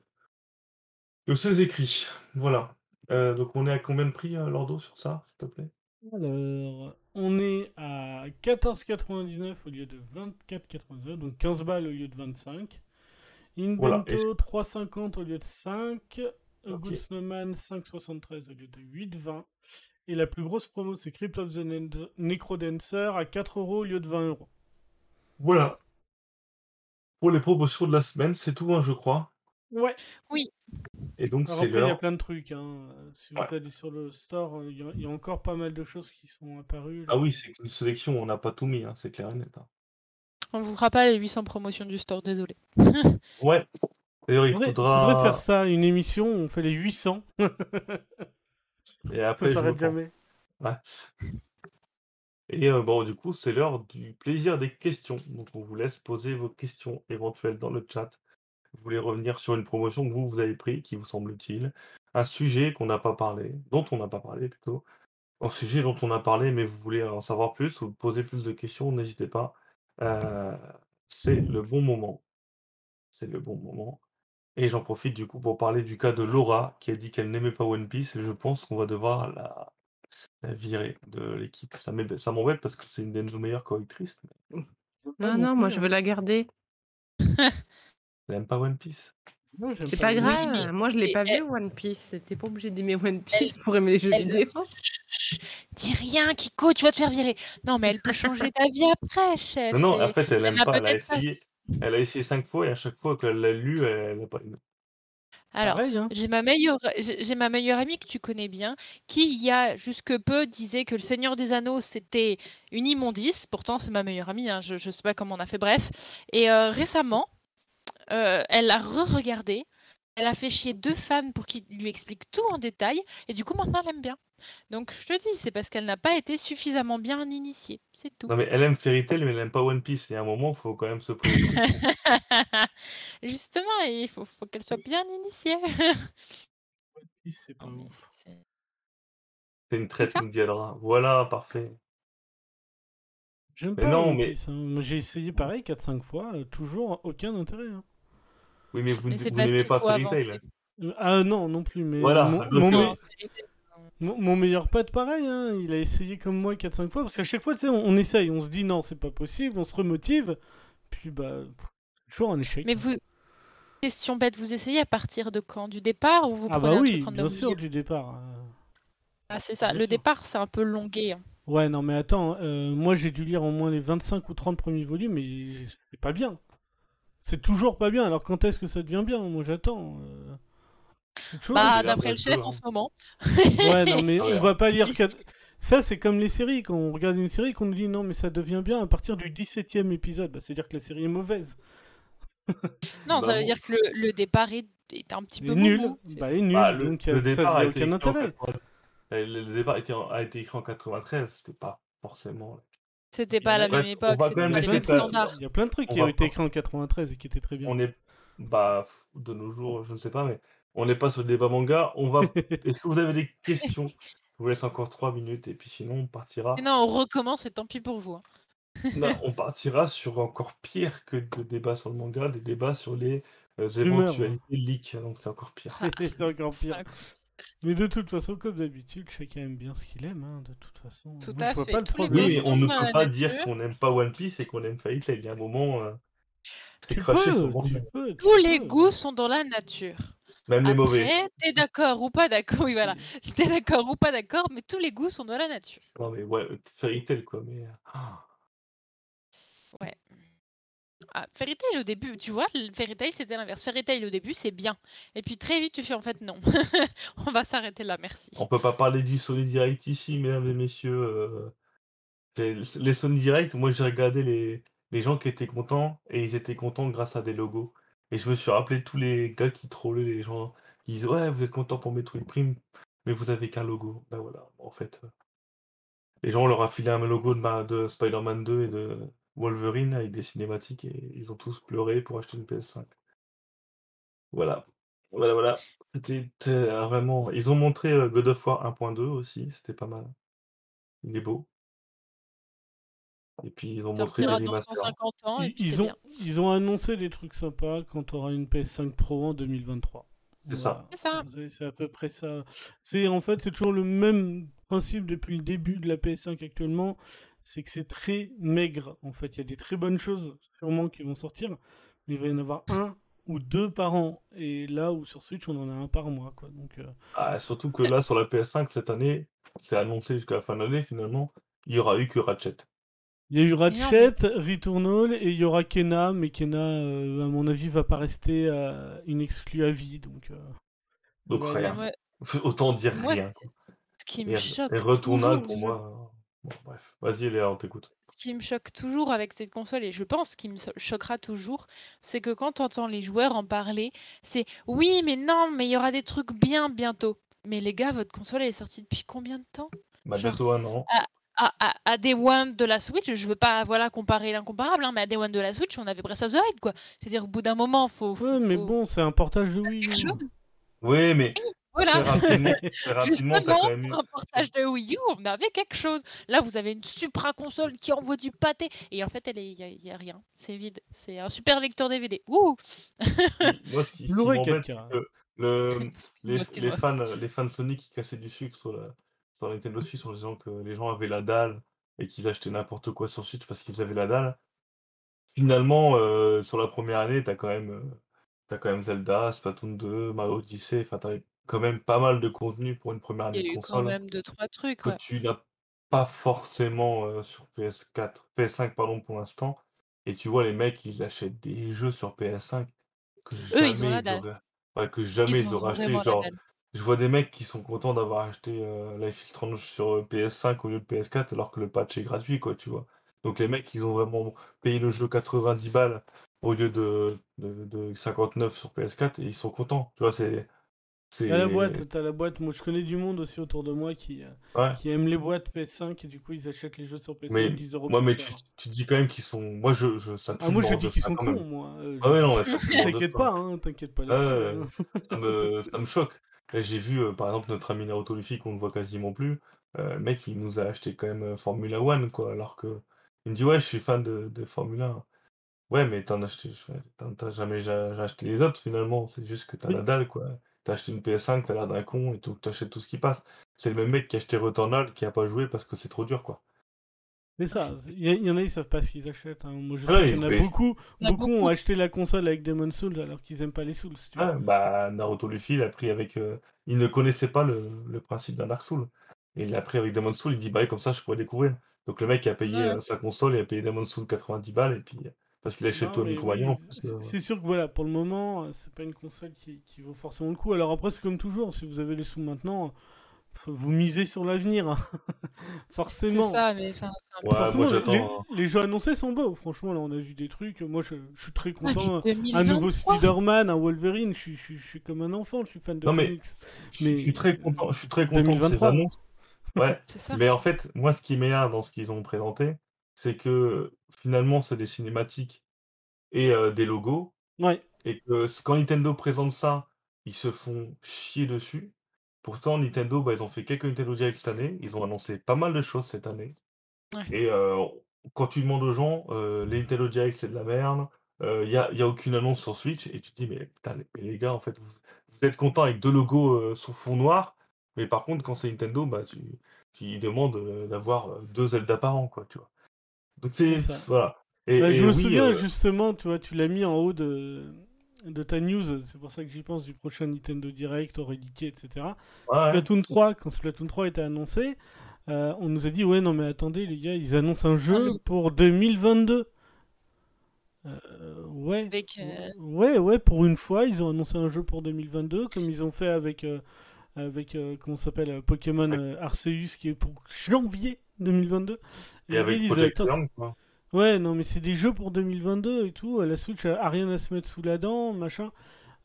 de ses écrits. Voilà. Euh, donc on est à combien de prix, euh, Lordo, sur ça, s'il te plaît? Alors, on est à 14,99 au lieu de 24,99, donc 15 balles au lieu de 25. Voilà, Invento, et- 3,50 au lieu de 5. A Ok. Good Snowman, 5,73 au lieu de 8,20. Et la plus grosse promo, c'est Crypt of the Ne- Necrodancer à 4 euros au lieu de 20 euros. Voilà. pour les promotions de la semaine, c'est tout, hein, je crois. Ouais. Oui. Et donc, Alors c'est après, il y a plein de trucs. Hein. Si vous Ouais. allez sur le store, il y, a- il y a encore pas mal de choses qui sont apparues. Ah oui, c'est une sélection, on n'a pas tout mis, hein, c'est clair et net. hein. On vous fera pas les 800 promotions du store, désolé. [laughs] Ouais. D'ailleurs, il Faudrait, faudra. faudrait faire ça, une émission, on fait les 800. [laughs] Et Ça après, je s'arrête jamais. Et euh, bon, du coup, c'est l'heure du plaisir des questions. Donc, on vous laisse poser vos questions éventuelles dans le chat. Vous voulez revenir sur une promotion que vous, vous avez pris, qui vous semble utile, un sujet qu'on n'a pas parlé, dont on n'a pas parlé plutôt, un sujet dont on a parlé, mais vous voulez en savoir plus ou poser plus de questions, n'hésitez pas. Euh, c'est le bon moment. C'est le bon moment. Et j'en profite du coup pour parler du cas de Laura, qui a dit qu'elle n'aimait pas One Piece, et je pense qu'on va devoir la, la virer de l'équipe. Ça m'embête ça m'embête parce que c'est une de nos meilleures correctrices, mais Pas Non, non, moi je hein. veux la garder. [laughs] elle n'aime pas One Piece? Non, C'est pas grave. mais- Moi je l'ai pas elle- vu One Piece. T'es pas obligé d'aimer One Piece pour aimer les jeux elle- vidéo. Chut, Dis rien, Kiko, tu vas te faire virer. Non, mais elle peut changer [laughs] ta vie après, chef. Non, non, et- en fait, elle elle aime a pas, elle a essayé. Elle a essayé cinq fois et à chaque fois qu'elle l'a lu, elle n'a pas aimé. Alors, Pareil, hein. j'ai ma meilleure, ma meilleure amie que tu connais bien, qui il y a jusque peu disait que le Seigneur des Anneaux c'était une immondice. Pourtant, c'est ma meilleure amie. hein, je, je sais pas comment on a fait. Bref. Et euh, récemment, euh, elle a re-regardé. Elle a fait chier deux fans pour qu'ils lui expliquent tout en détail. Et du coup, maintenant, elle aime bien. Donc, je te dis, c'est parce qu'elle n'a pas été suffisamment bien initiée. C'est tout. Non, mais elle aime Fairy Tail, mais elle n'aime pas One Piece. Et à un moment, il faut quand même se poser. [laughs] Justement, il faut, faut qu'elle soit bien initiée. [laughs] One Piece, c'est mais ouf. c'est- une traite, nous dit Adra. Voilà, parfait. J'aime pas non, One mais- Piece, hein. J'ai essayé pareil 4-5 fois, euh, toujours aucun intérêt. hein. Oui, mais vous, n'aimez pas Fairy. Tail. Ah non, non plus, mais Voilà, mon, euh, me- mon- mon meilleur pote, pareil, hein, il a essayé comme moi 4-5 fois, parce qu'à chaque fois, tu sais, on, on essaye, on se dit non, c'est pas possible, on se remotive, puis bah, toujours un échec. Mais vous, question bête, vous essayez à partir de quand? Du départ ou vous ah bah un oui, truc bien sûr, milieu? du départ. euh. Ah, c'est ça. bien Le sûr. départ, c'est un peu longué. hein. Ouais, non, mais attends, euh, moi j'ai dû lire au moins les 25 ou 30 premiers volumes, mais c'est pas bien. C'est toujours pas bien, alors quand est-ce que ça devient bien? Moi j'attends. euh. Bah, d'après le chef hein. en ce moment. Ouais, non, [laughs] mais Ah on va pas lire. quatre- Ça, c'est comme les séries. Quand on regarde une série, qu'on nous dit non, mais ça devient bien à partir du 17 e épisode. Bah, c'est-à-dire que la série est mauvaise. Non, Bah ça veut bon. dire que le, le départ est, est un petit Et peu nul. bobo. Bah, est nul. Bah, le, donc, le euh, départ ça a n'a été, aucun écrit en intérêt. 80 euh, le, le départ a été, en- a été écrit en 93, c'était pas forcément. C'était pas à la Bref, même on époque, va c'était pas les mêmes standards. Il y a plein de trucs On qui ont été écrits en 93 et qui étaient très bien. On est, bah, de nos jours, je ne sais pas, mais on n'est pas sur le débat manga. On va. [laughs] Est-ce que vous avez des questions? Je vous laisse encore 3 minutes et puis sinon on partira. Et non, on recommence et tant pis pour vous. hein. Non, [laughs] on partira sur encore pire que de débats sur le manga, des débats sur les euh, éventualités leaks. Donc c'est encore pire. [laughs] C'est encore pire. Mais de toute façon, comme d'habitude, chacun aime bien ce qu'il aime. hein, de toute façon, Tout Moi, à je vois fait, pas le tous les problème. Oui, mais on ne peut pas dire qu'on n'aime pas One Piece et qu'on aime Fairy. Il y a un moment, euh, c'est craché tu peux, tu Tous les goûts sont dans la nature. Même les mauvais. T'es d'accord ou pas d'accord, oui voilà, t'es d'accord ou pas d'accord, mais tous les goûts sont dans la nature. Non, mais ouais, Fairy Tail, quoi. Mais. euh, ah. Ah, Fairy Tail au début, tu vois, Fairy Tail c'était l'inverse. Fairy Tail au début c'est bien, et puis très vite tu fais en fait non. [laughs] On va s'arrêter là, merci. On peut pas parler du Sony Direct ici, mesdames et messieurs. euh, Les, Sony Direct, moi j'ai regardé les, gens qui étaient contents et ils étaient contents grâce à des logos. Et je me suis rappelé tous les gars qui trollaient les gens, qui disent Ouais, vous êtes contents pour Metroid Prime, mais vous avez qu'un logo. Ben voilà, en fait. euh, Les gens leur a filé un logo de, de Spider-Man 2 et de Wolverine avec des cinématiques et ils ont tous pleuré pour acheter une PS5. Voilà. Voilà, voilà. C'était euh, vraiment. Ils ont montré euh, God of War 1.2 aussi, c'était pas mal. Il est beau. Et puis ils ont montré des sortiras dans remasters. 150 ans, et Ils, puis ils c'est ont, bien. ils ont annoncé des trucs sympas quand tu auras une PS5 Pro en 2023. C'est ça. C'est ça. C'est c'est à peu près ça. C'est en fait c'est toujours le même principe depuis le début de la PS5 actuellement, c'est que c'est très maigre. En fait, il y a des très bonnes choses sûrement qui vont sortir, mais il va y en avoir un ou deux par an. Et là où sur Switch on en a un par mois quoi. Donc euh, Ah, surtout que là, sur la PS5, cette année, c'est annoncé jusqu'à la fin de l'année, finalement, il y aura eu que Ratchet. Il y a eu Ratchet, Returnal et il y aura Kena, mais Kena, euh, à mon avis, va pas rester euh, une exclue à vie. Donc, euh, rien. Autant dire moi, rien. ce qui me Et, choque et Returnal, toujours, pour je- moi. Bon, bref. Vas-y, Léa, on t'écoute. ce qui me choque toujours avec cette console, et je pense ce qui me choquera toujours, c'est que quand tu entends les joueurs en parler, c'est oui, mais non, mais il y aura des trucs bien bientôt. Mais les gars, votre console elle est sortie depuis combien de temps? Bah, Genre, bientôt un an. à, à, à Day One de la Switch, je veux pas voilà comparer l'incomparable, hein, mais à Day One de la Switch, on avait Breath of the Wild, quoi. C'est-à-dire, au bout d'un moment, faut. Ouais, mais faut- bon, c'est un portage de Wii U. quelque chose. Oui, mais Voilà. rapidement, [laughs] Justement, eu. pour un portage de Wii U, on avait quelque chose. Là, vous avez une supra console qui envoie du pâté. Et en fait, il n'y a, y a rien. C'est vide. C'est un super lecteur DVD. Ouh [laughs] Moi, ce qui, ce qui Blu-ray m'embête, 4K. c'est que le, [laughs] les, fans, les fans Sony qui cassaient du sucre sur la, sur la Nintendo Switch en disant que les gens avaient la dalle et qu'ils achetaient n'importe quoi sur Switch parce qu'ils avaient la dalle. Finalement, euh, sur la première année, t'as quand même, euh, t'as quand même Zelda, Splatoon 2, Mario Odyssey, enfin t'as quand même pas mal de contenu pour une première Il année y de a eu quand console même deux, trois trucs. que Ouais. tu n'as pas forcément euh, sur PS4, PS5 pardon pour l'instant. Et tu vois les mecs, ils achètent des jeux sur PS5 que Eux, ils ont jamais ils auraient, ouais, que jamais Ils ils auraient acheté. Genre, je vois des mecs qui sont contents d'avoir acheté euh, Life is Strange sur euh, PS5 au lieu de PS4 alors que le patch est gratuit, quoi, tu vois. Donc les mecs, ils ont vraiment payé le jeu 90 balles au lieu de, de, de 59 sur PS4 et ils sont contents. Tu vois, c'est. T'as la boîte, t'as la boîte. Moi, je connais du monde aussi autour de moi qui, euh, Ouais. qui aime les boîtes PS5 et du coup, ils achètent les jeux sur PS5 Mais 10 euros moi, mais tu, tu dis quand même qu'ils sont. Moi, je, je, ça Ah, moi, je dis qu'ils sont cons, moi. euh, Ah ouais, non, [laughs] T'inquiète pas, hein, t'inquiète pas hein. ça me, ça me choque. J'ai vu, euh, par exemple, notre ami Naruto Luffy qu'on ne voit quasiment plus. le mec, il nous a acheté quand même Formula One, quoi. Alors que. Il me dit, ouais, je suis fan de, de Formula 1. Ouais, mais t'en as acheté. t'as jamais ja- ja- acheté les autres, finalement. C'est juste que t'as Oui. la dalle, quoi. T'as acheté une PS5, t'as l'air d'un con et tout, t'achètes tout ce qui passe. C'est le même mec qui a acheté Returnal qui a pas joué parce que c'est trop dur, quoi. C'est ça. Il y, en a, ils savent pas ce qu'ils achètent. hein. Moi, je sais Ouais, qu'il y en a beaucoup. Beaucoup ont acheté la console avec Demon Souls alors qu'ils aiment pas les Souls. tu vois. Ouais, bah, Naruto Luffy, il a pris avec. euh, il ne connaissait pas le, le principe d'un Dark Souls. Et il l'a pris avec Demon Souls, il dit, bah, comme ça, je pourrais découvrir. Donc le mec a payé Ouais. euh, sa console, il a payé Demon Souls 90 balles, et puis. Parce qu'il achète en plus. c'est- C'est sûr que voilà, pour le moment, c'est pas une console qui, qui vaut forcément le coup. Alors après, c'est comme toujours, si vous avez les sous maintenant, vous misez sur l'avenir. hein. [laughs] C'est forcément. ça, mais enfin, c'est un peu. Ouais, Forcément, moi les, j'attends. hein. les jeux annoncés sont beaux. Franchement, là, on a vu des trucs. Moi, je, je suis très Ah, content. Un 2023. nouveau Spider-Man, un Wolverine. Je, suis- je, suis- je suis comme un enfant. Je suis fan de Non, mais comics. Je Mais- je suis très content, je suis très content de ces 2023. annonces. Ouais, C'est ça. mais en fait, moi, ce qui m'énerve dans ce qu'ils ont présenté, c'est que finalement, c'est des cinématiques et euh, des logos. Ouais. Et que quand Nintendo présente ça, ils se font chier dessus. Pourtant, Nintendo, bah, ils ont fait quelques Nintendo Direct cette année. Ils ont annoncé pas mal de choses cette année. Ouais. Et euh, quand tu demandes aux gens, euh, les Nintendo Direct, c'est de la merde. Il n'y a, y a aucune annonce sur Switch. Et tu te dis, mais putain, les, mais les gars, en fait, vous, vous êtes contents avec deux logos sur fond noir. Mais par contre, quand c'est Nintendo, bah, tu, tu ils demandent euh, d'avoir deux Zelda par an, quoi, tu vois? Donc c'est voilà. Et, Bah, et je me oui, souviens euh, justement, tu vois, tu l'as mis en haut de, de ta news, c'est pour ça que j'y pense du prochain Nintendo Direct, Reliqué, etc. ouais, ouais. Splatoon 3, quand Splatoon 3 était annoncé, euh, on nous a dit ouais non mais attendez les gars, ils annoncent un jeu Ah, pour 2022. Euh, ouais. Avec, euh, Ouais, ouais, pour une fois, ils ont annoncé un jeu pour 2022, comme ils ont fait avec, euh, avec euh, comment s'appelle, Pokémon euh, Arceus, qui est pour janvier 2022. Et avec Learn, quoi. Ouais, non, mais c'est des jeux pour 2022 et tout. La Switch a rien à se mettre sous la dent, machin.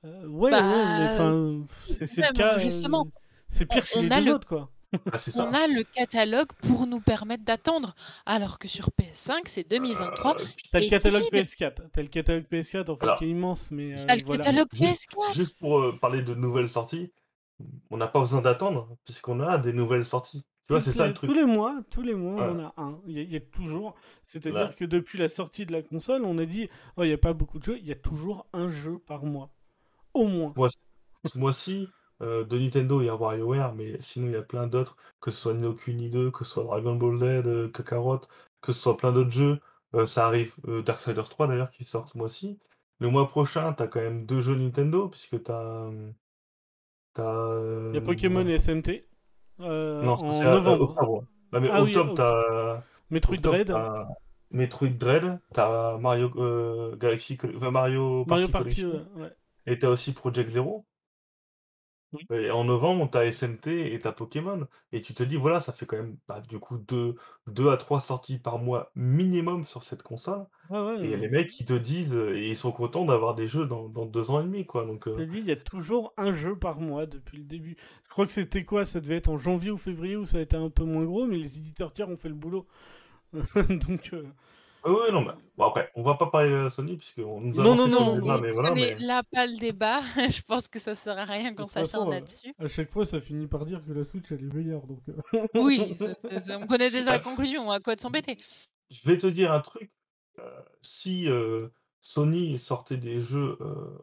Euh, ouais, Bah, ouais, mais enfin, c'est le cas. euh, justement, c'est pire chez les a deux le- autres, quoi. Ah, ça. on a le catalogue pour nous permettre d'attendre. Alors que sur PS5, c'est 2023. Euh, T'as le catalogue vide. PS4. T'as le catalogue PS4, en fait, Alors, qui est immense, mais euh, T'as le voilà. catalogue Juste, PS4. juste pour euh, parler de nouvelles sorties, on n'a pas besoin d'attendre, puisqu'on a des nouvelles sorties. Tu vois, c'est ça le truc. Tous les mois, tous les mois, Ouais. on a un. Il y, a- il y a toujours. C'est-à-dire que depuis la sortie de la console, on a dit oh, il n'y a pas beaucoup de jeux, il y a toujours un jeu par mois. Au moins. Ce mois-ci, euh, de Nintendo, il y a WarioWare, mais sinon, il y a plein d'autres, que ce soit Ni no Kuni 2, que ce soit Dragon Ball Z, euh, Kakarot, que ce soit plein d'autres jeux. Euh, ça arrive, euh, Darksiders 3 d'ailleurs, qui sort ce mois-ci. Le mois prochain, t'as quand même deux jeux Nintendo, puisque t'as. T'as. Il y a Pokémon et SMT. Euh, Non, en à novembre. octobre. Non, mais Ah octobre, ok. t'as. Metroid octobre, Dread. t'as- Metroid Dread, t'as Mario euh, Galaxy, enfin, Mario, Mario Party ouais. et t'as aussi Project Zero. Oui. Et en novembre, t'as SMT et t'as Pokémon. Et tu te dis, voilà, ça fait quand même bah, du coup 2, 2 à 3 sorties par mois minimum sur cette console. Ouais. Et les mecs qui te disent, euh, et ils sont contents d'avoir des jeux dans, dans deux ans et demi, quoi. Donc, euh, il y a toujours un jeu par mois depuis le début. Je crois que c'était quoi? Ça devait être en janvier ou février où ça a été un peu moins gros, mais les éditeurs tiers ont fait le boulot. [laughs] Donc, euh, Oui, oui, non, mais bon, après, on va pas parler de Sony, puisqu'on nous a Non, lancé non, sur non, le débat, non. mais Ce voilà, mais... là pas le débat. [laughs] je pense que ça sert à rien qu'on toute façon, s'acharne euh, là-dessus. à chaque fois, ça finit par dire que la Switch elle est meilleure. Donc, euh, [laughs] Oui, [laughs] ça- ça- ça- on connaît déjà la conclusion. À quoi de s'embêter Je vais te dire un truc. euh, si euh, Sony sortait des jeux euh,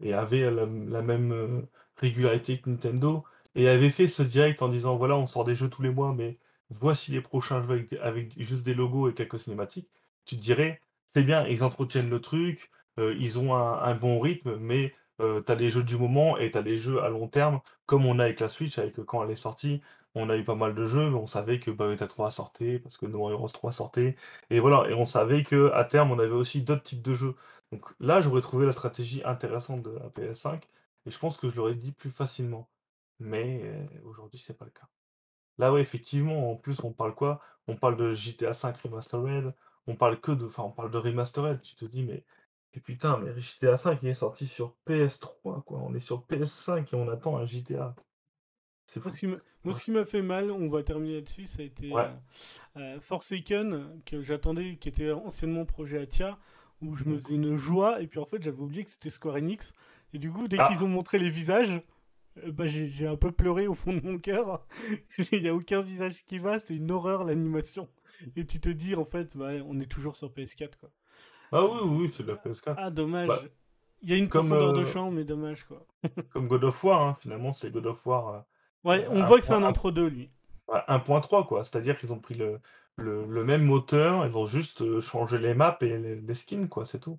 et avait la, la même euh, régularité que Nintendo et avait fait ce direct en disant voilà, on sort des jeux tous les mois, mais voici les prochains jeux avec, avec juste des logos et quelques cinématiques, tu te dirais c'est bien, ils entretiennent le truc, euh, ils ont un, bon rythme, mais euh, t'as les jeux du moment et t'as les jeux à long terme, comme on a avec la Switch, avec quand elle est sortie. On a eu pas mal de jeux, mais on savait que Bayonetta 3 sortait, parce que No More Heroes 3 sortait, et voilà, et on savait que à terme, on avait aussi d'autres types de jeux. Donc là, j'aurais trouvé la stratégie intéressante de la PS5 et je pense que je l'aurais dit plus facilement. Mais euh, aujourd'hui, c'est pas le cas. Là, ouais, effectivement, en plus, on parle quoi? On parle de GTA 5 Remastered, on parle que de, enfin, on parle de Remastered. Tu te dis, mais, mais putain, mais GTA 5 il est sorti sur PS3, quoi. On est sur PS5 et on attend un GTA. C'est Moi, fou. ce qui m'a- moi, ce qui m'a fait mal, on va terminer là-dessus, ça a été Ouais. euh, euh, Forsaken, que j'attendais, qui était anciennement projet Atia, où je me faisais une joie, et puis en fait, j'avais oublié que c'était Square Enix. Et du coup, dès Ah. qu'ils ont montré les visages, bah, j'ai un peu pleuré au fond de mon cœur. [laughs] Il n'y a aucun visage qui va, c'est une horreur l'animation. Et tu te dis, en fait, bah, on est toujours sur PS4, quoi. Ah oui, oui, c'est de la PS4. Ah, dommage. Bah, Il y a une comme, profondeur de euh, champ, mais dommage, quoi. [laughs] Comme God of War, hein, finalement, c'est God of War. euh, Ouais, euh, on voit que c'est un entre-deux, lui. Ouais, 1.3 quoi, c'est-à-dire qu'ils ont pris le, le, le même moteur, ils ont juste euh, changé les maps et les, les skins quoi, c'est tout.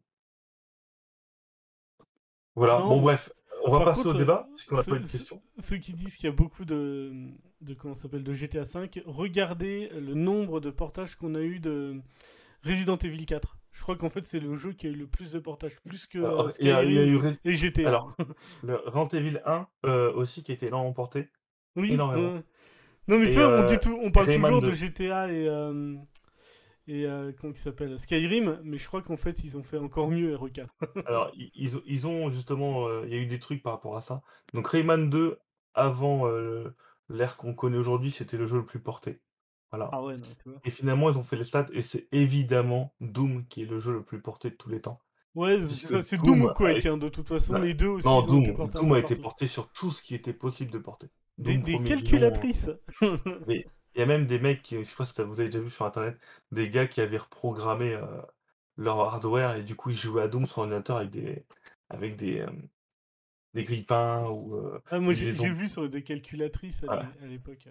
Voilà, Non, bon bref, on va Par passer contre, au débat, parce qu'on n'a pas eu de questions. Ceux qui disent qu'il y a beaucoup de, de comment s'appelle de GTA V, regardez le nombre de portages qu'on a eu de Resident Evil 4. Je crois qu'en fait c'est le jeu qui a eu le plus de portages, plus que Alors, il y a, il y a Skyrim eu et GTA. alors, [laughs] le Resident Evil 1 euh, aussi qui a été énormément porté. oui. énormément. Non mais Et, tu vois, on, euh, dit tout, on parle Rayman toujours de 2. GTA et euh, et euh, comment il s'appelle? Skyrim, mais je crois qu'en fait ils ont fait encore mieux RE4. [laughs] Alors, ils, ont- ils ont justement, euh, il y a eu des trucs par rapport à ça. Donc Rayman 2, avant euh, l'ère qu'on connaît aujourd'hui, c'était le jeu le plus porté. Voilà. Ah ouais, non, tu vois. Et finalement, ils ont fait les stats, et c'est évidemment Doom qui est le jeu le plus porté de tous les temps. Ouais, c'est Doom ou quoi hein, de toute façon, les deux aussi. Non, été Doom, Doom a été porté sur tout ce qui était possible de porter. Des, Doom calculatrices. [laughs] Il y a même des mecs, qui, je sais pas si vous avez déjà vu sur internet, des gars qui avaient reprogrammé euh, leur hardware et du coup ils jouaient à Doom sur ordinateur avec des avec des, euh, des grippins ou euh, Ah, moi j'ai vu sur des calculatrices à Voilà. l'é- à l'époque.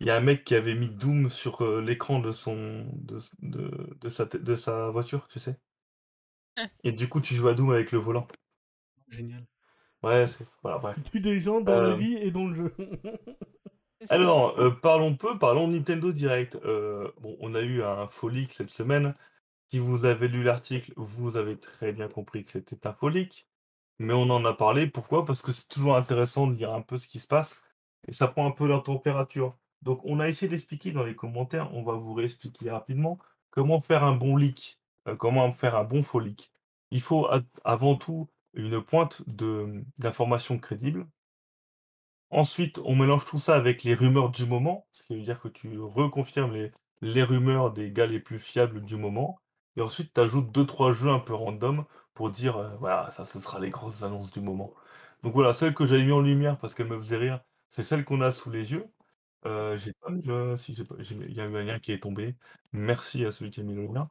il y a un mec qui avait mis Doom sur euh, l'écran de son de, de, de sa de sa voiture, tu sais. [laughs] Et du coup tu joues à Doom avec le volant. Génial. Ouais, c'est voilà, bref. Tu tues des gens dans Euh, la vie et dans le jeu. [laughs] Alors, euh, parlons peu, parlons Nintendo Direct. Euh, bon, on a eu un leak cette semaine. Si vous avez lu l'article, vous avez très bien compris que c'était un leak. Mais on en a parlé. Pourquoi? Parce que c'est toujours intéressant de lire un peu ce qui se passe. Et ça prend un peu la température. Donc, on a essayé d'expliquer dans les commentaires. On va vous réexpliquer rapidement comment faire un bon leak. euh, comment faire un bon leak. Il faut avant tout une pointe d'informations crédibles. Ensuite, on mélange tout ça avec les rumeurs du moment, ce qui veut dire que tu reconfirmes les, les rumeurs des gars les plus fiables du moment. Et ensuite, tu ajoutes 2-3 jeux un peu random pour dire, euh, voilà, ça, ce sera les grosses annonces du moment. Donc voilà, celle que j'avais mis en lumière parce qu'elle me faisait rire, c'est celle qu'on a sous les yeux. Euh, j'ai pas le- si j'ai pas- il y a eu un lien qui est tombé. Merci à celui qui a mis le lien.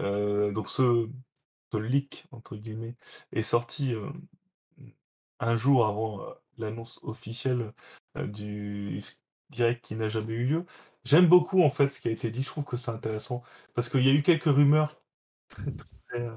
Euh, donc ce, leak, entre guillemets, est sorti euh, un jour avant euh, l'annonce officielle euh, du direct qui n'a jamais eu lieu. J'aime beaucoup en fait ce qui a été dit, je trouve que c'est intéressant parce qu'il y a eu quelques rumeurs très très euh,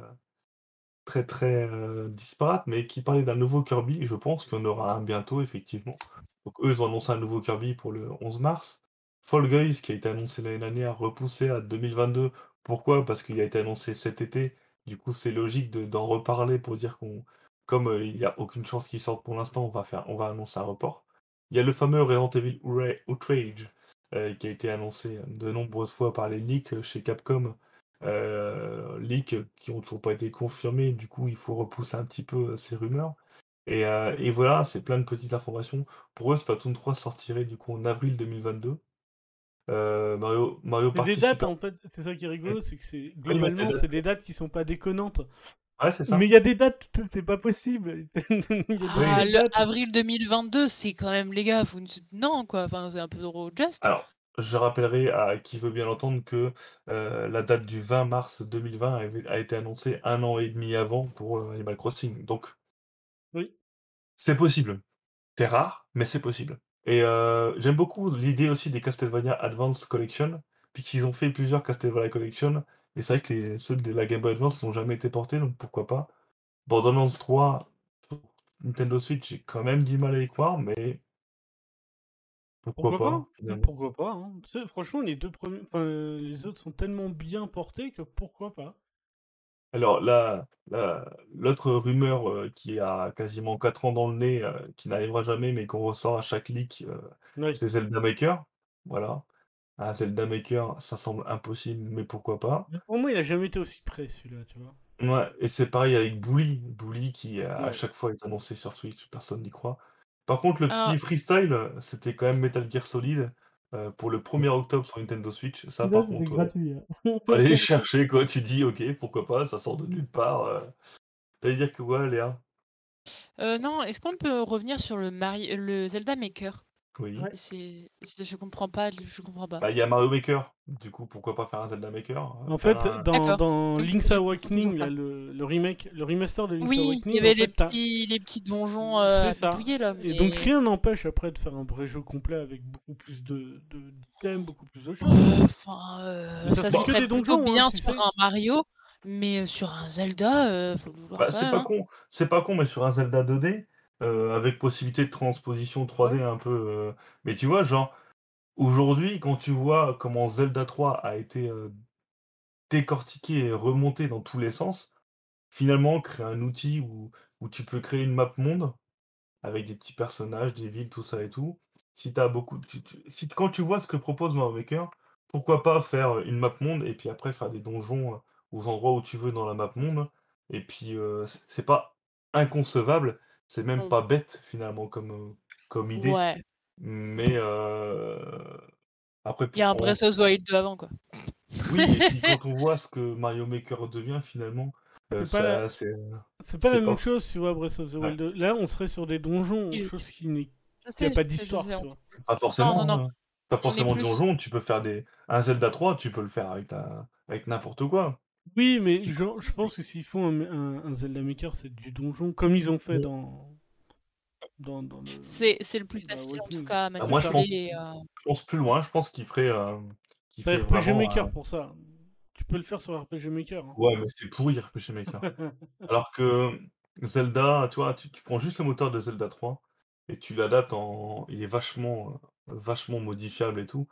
très, très, euh, disparates, mais qui parlaient d'un nouveau Kirby. et Je pense qu'il y en aura un bientôt, effectivement. Donc eux, ils ont annoncé un nouveau Kirby pour le 11 mars. Fall Guys, qui a été annoncé l'année dernière, repoussé à 2022 Pourquoi? Parce qu'il a été annoncé cet été, du coup, c'est logique de d'en reparler pour dire qu'on comme, heu, il y a aucune chance qu'il sorte pour l'instant, on va faire on va annoncer un report. Il y a le fameux Resident Evil Outrage, heu, qui a été annoncé de nombreuses fois par les leaks chez Capcom, leaks qui ont toujours pas été confirmés, du coup, il faut repousser un petit peu, ces rumeurs et voilà, c'est plein de petites informations. Pour eux, Splatoon 3 sortirait du coup en avril 2022. Heu, Mario Mario C'est des dates en fait, c'est ça qui est rigolo, c'est que c'est globalement, c'est c'est des dates qui sont pas déconnantes. Ouais, c'est ça. Mais il y a des dates, c'est pas possible. [laughs] Ah, des le dates. avril 2022, c'est quand même, les gars, vous non, quoi, enfin, c'est un peu trop juste. Alors, je rappellerai à qui veut bien l'entendre que, heu, la date du 20 mars 2020 avait a été annoncée 1 an et demi avant pour, heu, Animal Crossing, donc Oui. c'est possible. C'est rare, mais c'est possible et heu, j'aime beaucoup l'idée aussi des Castlevania Advance Collection, puisqu'ils ont fait plusieurs Castlevania Collection et c'est vrai que les ceux de la Game Boy Advance n'ont jamais été portés, donc pourquoi pas. Borderlands 3 sur Nintendo Switch, j'ai quand même du mal à y croire, mais pourquoi Pourquoi pas. Pourquoi pas, hein? Franchement, les 2 premiers enfin, les autres sont tellement bien portés que pourquoi pas? Alors la l'autre rumeur, heu, qui a quasiment 4 ans dans le nez, heu, qui n'arrivera jamais, mais qu'on ressort à chaque leak, Oui. c'est Zelda Maker. Voilà. Un Zelda Maker, ça semble impossible, mais pourquoi pas? Mais pour moi, il a jamais été aussi près celui-là, tu vois? Ouais et c'est pareil avec Bully. Bully qui, à Ouais. chaque fois est annoncé sur Switch, personne n'y croit. Par contre, le petit freestyle, heu, c'était quand même Metal Gear Solid, heu, pour le 1er octobre sur Nintendo Switch. Ça Celui-là, par contre, heu, gratuit, hein. faut aller les [laughs] chercher quoi. Tu dis: «OK, pourquoi pas?» ça sort de nulle part, heu. Tu allais dire que quoi, Léa? Non, est-ce qu'on peut revenir sur le Mari le Zelda Maker? Oui. Ouais. C'est c'est je comprends pas, je comprends pas. Bah, il y a Mario Maker. Du coup, pourquoi pas faire un Zelda Maker? Heu, En faire fait, un dans D'accord, dans donc Link's Awakening, là, le le remake, le remaster de Link's Oui, il Awakening, y en avait les fait, petits les petits donjons, heu, c'est ça bidouillés là, et donc rien n'empêche après de faire un vrai jeu complet avec beaucoup plus de de d'items, beaucoup plus de choses. Enfin, Mais ça ça sera s'y que prête des plutôt donjons, hein, bien tu sur sais? un Mario, mais heu, sur un Zelda, heu, faut le vouloir Bah, quand c'est même, pas hein. con c'est pas con, mais sur un Zelda 2D, heu, avec possibilité de transposition 3D Ouais. un peu, heu mais tu vois, genre, aujourd'hui, quand tu vois comment Zelda 3 a été, heu, décortiqué et remonté dans tous les sens, finalement, créer un outil où où tu peux créer une map monde avec des petits personnages, des villes, tout ça et tout. Si tu as beaucoup tu tu si quand tu vois ce que propose Mario Maker, pourquoi pas faire, une map monde et puis après faire des donjons, aux endroits où tu veux dans la map monde et puis, c'est pas inconcevable, c'est même Bon. pas bête finalement comme, heu, comme idée, Ouais. mais heu, après Il y a un Breath of the Wild 2 avant, quoi. Oui et puis quand [laughs] on voit ce que Mario Maker devient finalement, heu, C'est pas la ça c'est, heu, c'est pas la c'est même pas chose, tu vois, Breath of the ouais. Wild 2. Là, on serait sur des donjons, Oui, chose qui n'est je qui a sais, pas je je d'histoire, sais, tu on vois? Pas non, non, forcément, non, hein. Pas on est forcément de plus donjon, tu peux faire des un Zelda 3, tu peux le faire avec ta avec n'importe quoi. Oui, mais je pense que s'ils font un un un Zelda Maker, c'est du donjon comme ils ont fait dans dans dans le C'est c'est le plus facile en tout cas à Ah moi je pense et heu je pense plus loin, je pense qu'il ferait, hem, qu'il Tu as ferait RPG vraiment Maker un pour ça. Tu peux le faire sur RPG Maker, hein. Ouais, mais c'est pourri RPG Maker. [laughs] Alors que Zelda, tu vois, tu tu prends juste le moteur de Zelda 3 et tu l'adaptes en il est vachement, heu, vachement modifiable et tout.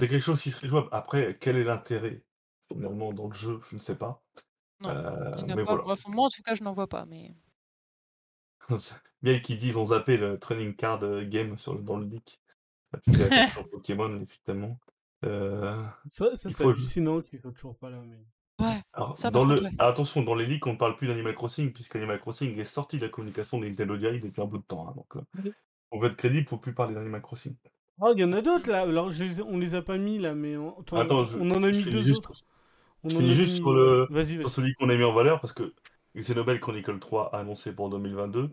C'est quelque chose qui serait jouable. Après, quel est l'intérêt? Finalement dans le jeu? Je ne sais pas, non, il a mais pas. voilà. Bref, moi en tout cas, je n'en vois pas, mais [laughs] Bien qu'ils disent: «Ils ont zappé le trading card, heu, game» sur le dans le leak. Adaptation [laughs] Pokémon effectivement. Heu, Ça ça, il c'est hallucinant qu'ils soient toujours pas là, mais ouais, alors ça dans par contre, le ouais. attention, dans les leaks, on ne parle plus d'Animal Crossing puisqu'Animal Crossing est sorti de la communication de Nintendo Direct depuis un bout de temps, hein, donc heu, pour être crédible, faut plus parler d'Animal Crossing. Oh, il y en a d'autres là. Alors je on les a pas mis là, mais on Attends, je on en a je mis 2 juste autres. On je finis juste sur le celui qu'on a mis en valeur parce que Xenoblade Chronicle 3 annoncé pour 2022.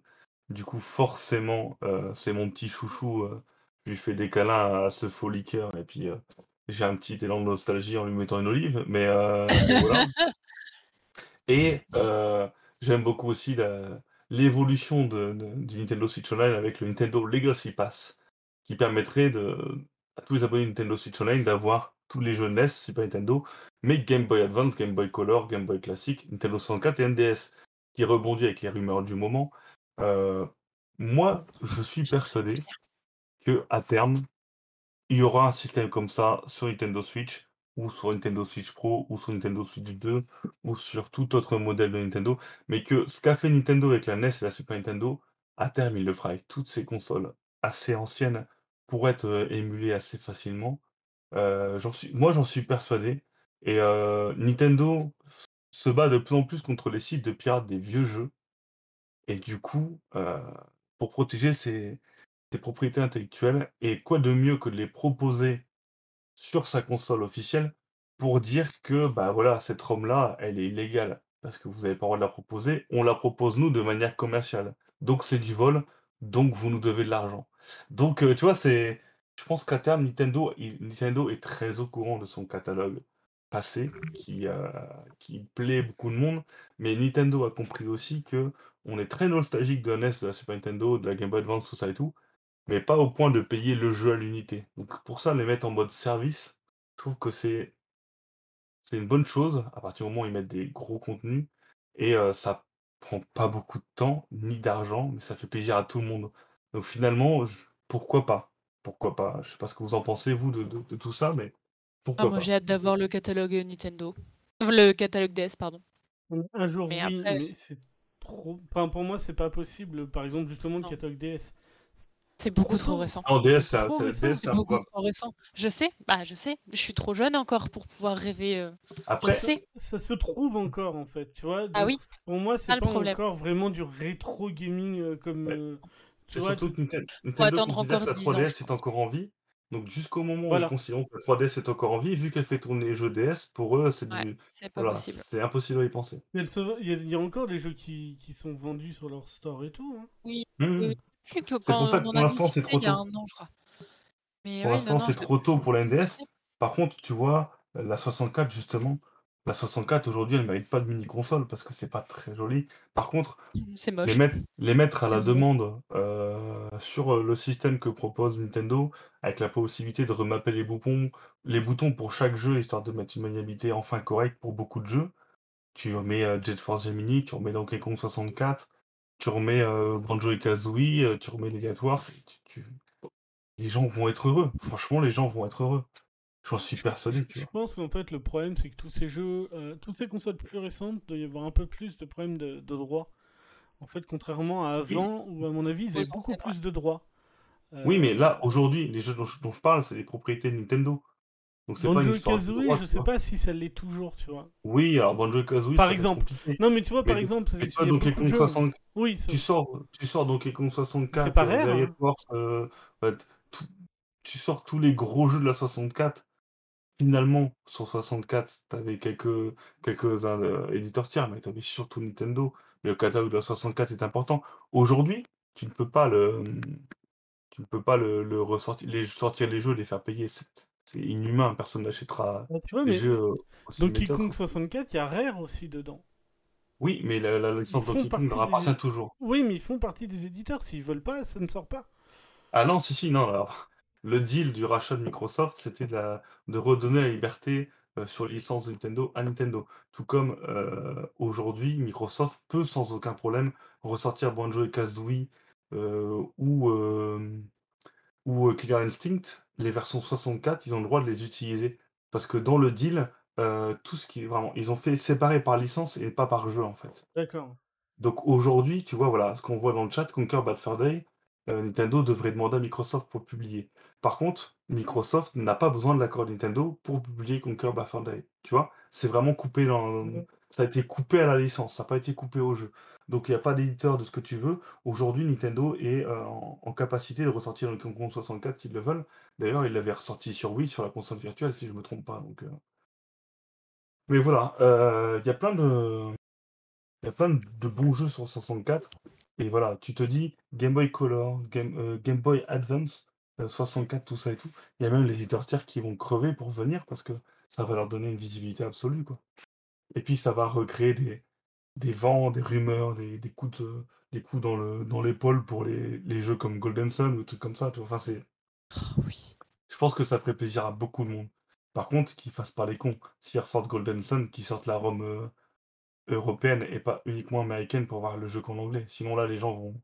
Du coup, forcément, heu, c'est mon petit chouchou, heu, je lui fais des câlins à ce faux liqueur et puis, heu, j'ai un petit élan de nostalgie en lui mettant une olive, mais voilà. [laughs] Et j'aime beaucoup aussi l'évolution de de du Nintendo Switch Online avec le Nintendo Legacy Pass, qui permettrait de à tous les abonnés Nintendo Switch Online d'avoir tous les jeux NES, Super Nintendo, mais Game Boy Advance, Game Boy Color, Game Boy Classic, Nintendo 64 et NDS, qui rebondit avec les rumeurs du moment. Heu, moi, je suis persuadé qu'à terme, il y aura un système comme ça sur Nintendo Switch ou sur Nintendo Switch Pro, ou sur Nintendo Switch 2, ou sur tout autre modèle de Nintendo, mais que ce qu'a fait Nintendo avec la NES et la Super Nintendo, à terme, il le fera avec toutes ces consoles assez anciennes pour être, heu, émulées assez facilement. Heu, j'en suis moi, j'en suis persuadé et heu, Nintendo se bat de plus en plus contre les sites de pirates des vieux jeux et du coup, heu, pour protéger ses ses propriétés intellectuelles et quoi de mieux que de les proposer sur sa console officielle pour dire que, bah, voilà, cette ROM-là, elle est illégale parce que vous avez pas le droit de la proposer. On la propose nous de manière commerciale. Donc c'est du vol, donc vous nous devez de l'argent. Donc, tu vois, c'est je pense qu'à terme, Nintendo Nintendo est très au courant de son catalogue passé qui, heu, qui plaît beaucoup de monde, mais Nintendo a compris aussi qu'on est très nostalgique de la NES, de la Super Nintendo, de la Game Boy Advance, tout ça et tout, mais pas au point de payer le jeu à l'unité. Donc pour ça, les mettre en mode service, je trouve que c'est c'est une bonne chose à partir du moment où ils mettent des gros contenus et heu, ça prend pas beaucoup de temps ni d'argent, mais ça fait plaisir à tout le monde. Donc finalement, pourquoi pas? Pourquoi pas? Je sais pas ce que vous en pensez vous de de de tout ça, mais Ah, pourquoi moi pas? j'ai hâte d'avoir le catalogue euh, Nintendo. Le catalogue DS, pardon. Un jour, Mais oui, après- mais c'est trop. Enfin, pour moi, c'est pas possible. Par exemple, justement, le Non. catalogue DS. C'est beaucoup trop récent. Non, DS, c'est Trop c'est récent, DS, C'est c'est un beaucoup trop récent. Je sais, bah je sais, je suis trop jeune encore pour pouvoir rêver. euh, après Je sais. Ça se trouve encore, en fait, tu vois? Ah oui, Pour moi, c'est ça, le pas encore vraiment du rétro gaming euh, comme. Ouais. euh, tu c'est vois, surtout tu- que Ninten Nintendo attendre encore la 10 ans, 3DS je est encore en vie. Donc jusqu'au moment où ils considèrent que la 3DS est encore en vie, vu qu'elle fait tourner les jeux DS, pour eux, c'est Ouais, du voilà, impossible à y penser. Il y, a il y a- il y a encore des jeux qui, qui sont vendus sur leur store et tout. hein. Oui, Mmh que quand pour ça on que en pour a l'instant, c'est trop il y a tôt. un an, je crois. Mais Pour l'instant, c'est trop tôt pour la NDS. Par contre, tu vois, la 64 justement, la 64 aujourd'hui, elle mérite pas de mini console parce que c'est pas très joli. Par contre, les mettre les mettre à la demande, heu, sur, heu, le système que propose Nintendo, avec la possibilité de remapper les boutons les boutons pour chaque jeu, histoire de mettre une maniabilité enfin correcte pour beaucoup de jeux. Tu remets, heu, Jet Force Gemini, tu remets Donkey Kong 64, tu remets, Banjo et Kazooie, tu remets Negative Wars, tu tu les gens vont être heureux. Franchement, les gens vont être heureux. J'en suis Je, persuadé, je- tu je vois? pense qu'en fait, le problème, c'est que tous ces jeux, euh, toutes ces consoles plus récentes, doit y avoir un peu plus de problèmes de, de droits. En fait, contrairement à Oui. avant, où à mon avis, ils avaient beaucoup plus de droits. Oui, mais Euh, là, aujourd'hui, les jeux dont je dont je parle, c'est des propriétés de Nintendo. Donc c'est pas une histoire Kazooie, droit, je sais pas si ça l'est toujours, tu vois. Oui, alors Banjo Kazooie, Par exemple. compliqué. Non, mais tu vois, par Mais exemple, mais tu vois, Kong jeux. 60 Oui, tu sors tu sors Donkey Kong 64, pas heu, rare, Riot hein. Bah, tu sors tous les gros jeux de la 64. Finalement, sur 64, t'avais quelques quelques-uns, heu, éditeurs tiers, mais t'avais surtout Nintendo. Le catalogue de la 64 est important. Aujourd'hui, tu ne peux pas le, tu ne peux pas le le ressortir les sortir les jeux, les faire payer, c'est inhumain, personne n'achètera Bah, mais jeux, Donkey. Kong 64, il y a Rare aussi dedans. Oui, mais la licence Donkey Kong leur partie des... appartient toujours. Oui, mais ils font partie des éditeurs. S'ils veulent pas, ça ne sort pas. Ah non, si, si, non, alors, le deal du rachat de Microsoft, c'était de la de redonner la liberté, heu, sur les licences Nintendo à Nintendo. Tout comme, heu, aujourd'hui, Microsoft peut sans aucun problème ressortir Banjo et Kazooie, heu, ou, ou, Killer Instinct. Les versions 64, ils ont le droit de les utiliser. Parce que dans le deal, tout ce qui est vraiment ils ont fait séparer par licence et pas par jeu, en fait. D'accord. Donc aujourd'hui, tu vois, voilà, ce qu'on voit dans le chat, Conquer Bad Fur Day, Nintendo devrait demander à Microsoft pour publier. Par contre, Microsoft n'a pas besoin de l'accord de Nintendo pour publier Conquer Bad Fur Day, tu vois? C'est vraiment coupé dans Ouais. ça a été coupé à la licence, ça a pas été coupé au jeu. Donc il y a pas d'éditeur de ce que tu veux. Aujourd'hui, Nintendo est, heu, en en capacité de ressortir Donkey Kong 64 s'ils le veulent. D'ailleurs, ils l'avaient ressorti sur Wii, sur la console virtuelle, si je me trompe pas, donc, heu mais voilà, heu, il y a plein de il y a plein de bons jeux sur 64 et voilà, tu te dis Game Boy Color, Game Boy Advance, heu, 64, tout ça et tout. Il y a même les éditeurs tiers qui vont crever pour venir parce que ça va leur donner une visibilité absolue, quoi. Et puis ça va recréer des des vents, des rumeurs, des des coups de des coups dans le dans l'épaule pour les les jeux comme Golden Sun ou des trucs comme ça, tu vois? Enfin, c'est Oh, oui. je pense que ça ferait plaisir à beaucoup de monde. Par contre, qu'ils fassent pas les cons. S'ils ressortent Golden Sun, qu'ils sortent la ROM, heu, européenne et pas uniquement américaine pour voir le jeu qu'en anglais. Sinon là, les gens vont